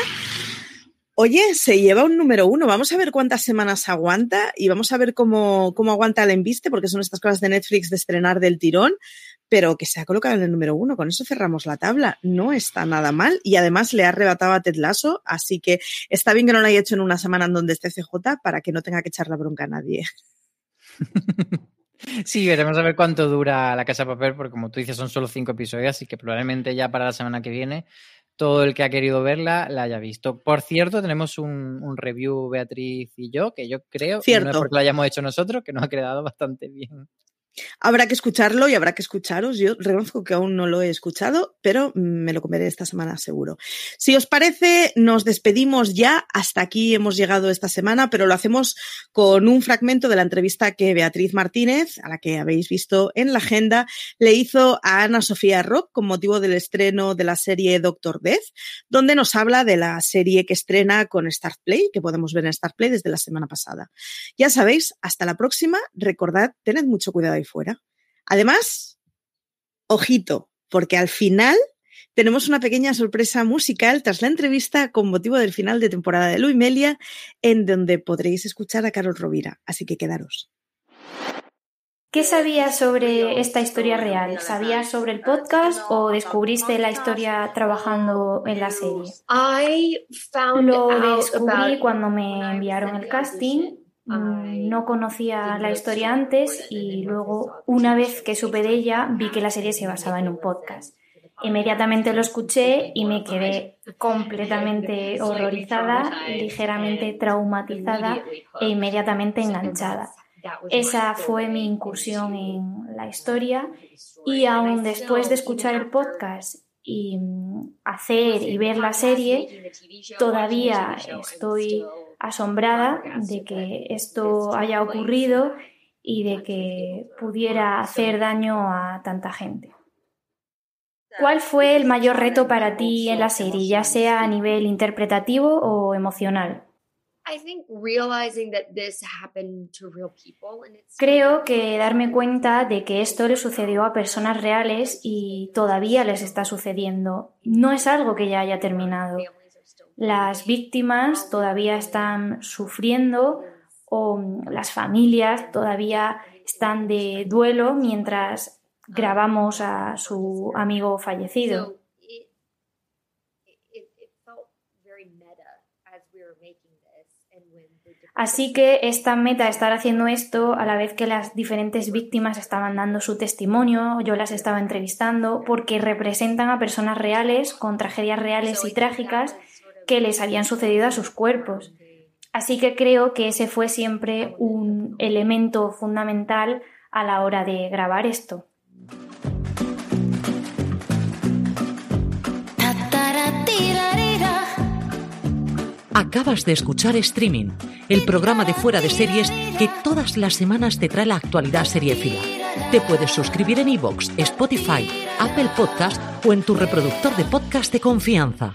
Oye, se lleva un número uno. Vamos a ver cuántas semanas aguanta y vamos a ver cómo, cómo aguanta el embiste, porque son estas cosas de Netflix de estrenar del tirón, pero que se ha colocado en el número uno. Con eso cerramos la tabla. No está nada mal y además le ha arrebatado a Ted Lasso, así que está bien que no lo haya hecho en una semana en donde esté CJ para que no tenga que echar la bronca a nadie. Sí, veremos a ver cuánto dura la Casa de Papel, porque como tú dices, son solo cinco episodios, así que probablemente ya para la semana que viene todo el que ha querido verla la haya visto. Por cierto, tenemos un, review, Beatriz y yo, que yo creo, que no es porque lo hayamos hecho nosotros, que nos ha quedado bastante bien. Habrá que escucharlo y habrá que escucharos. Yo reconozco que aún no lo he escuchado, pero me lo comeré esta semana seguro. Si os parece, nos despedimos ya. Hasta aquí hemos llegado esta semana, pero lo hacemos con un fragmento de la entrevista que Beatriz Martínez, a la que habéis visto en la agenda, le hizo a Ana Sofía Rock con motivo del estreno de la serie Doctor Death, donde nos habla de la serie que estrena con Start Play, que podemos ver en Start Play desde la semana pasada. Ya sabéis, hasta la próxima. Recordad, tened mucho cuidado ahí fuera. Además, ojito, porque al final tenemos una pequeña sorpresa musical tras la entrevista con motivo del final de temporada de Luimelia, en donde podréis escuchar a Carol Rovira. Así que quedaros. ¿Qué sabías sobre esta historia real? ¿Sabías sobre el podcast o descubriste la historia trabajando en la serie? Lo descubrí cuando me enviaron el casting. Mm, no conocía la historia antes y luego, una vez que supe de ella, vi que la serie se basaba en un podcast. Inmediatamente lo escuché y me quedé completamente horrorizada, ligeramente traumatizada e inmediatamente enganchada. Esa fue mi incursión en la historia y aún después de escuchar el podcast y mm, hacer y ver la serie, todavía estoy asombrada de que esto haya ocurrido y de que pudiera hacer daño a tanta gente. ¿Cuál fue el mayor reto para ti en la serie, ya sea a nivel interpretativo o emocional? Creo que darme cuenta de que esto le sucedió a personas reales y todavía les está sucediendo no es algo que ya haya terminado. Las víctimas todavía están sufriendo o las familias todavía están de duelo mientras grabamos a su amigo fallecido. Así que esta meta de estar haciendo esto a la vez que las diferentes víctimas estaban dando su testimonio, yo las estaba entrevistando, porque representan a personas reales con tragedias reales y trágicas que les habían sucedido a sus cuerpos. Así que creo que ese fue siempre un elemento fundamental a la hora de grabar esto. Acabas de escuchar Streaming, el programa de fuera de series que todas las semanas te trae la actualidad seriéfila. Te puedes suscribir en iVoox, Spotify, Apple Podcast o en tu reproductor de podcast de confianza.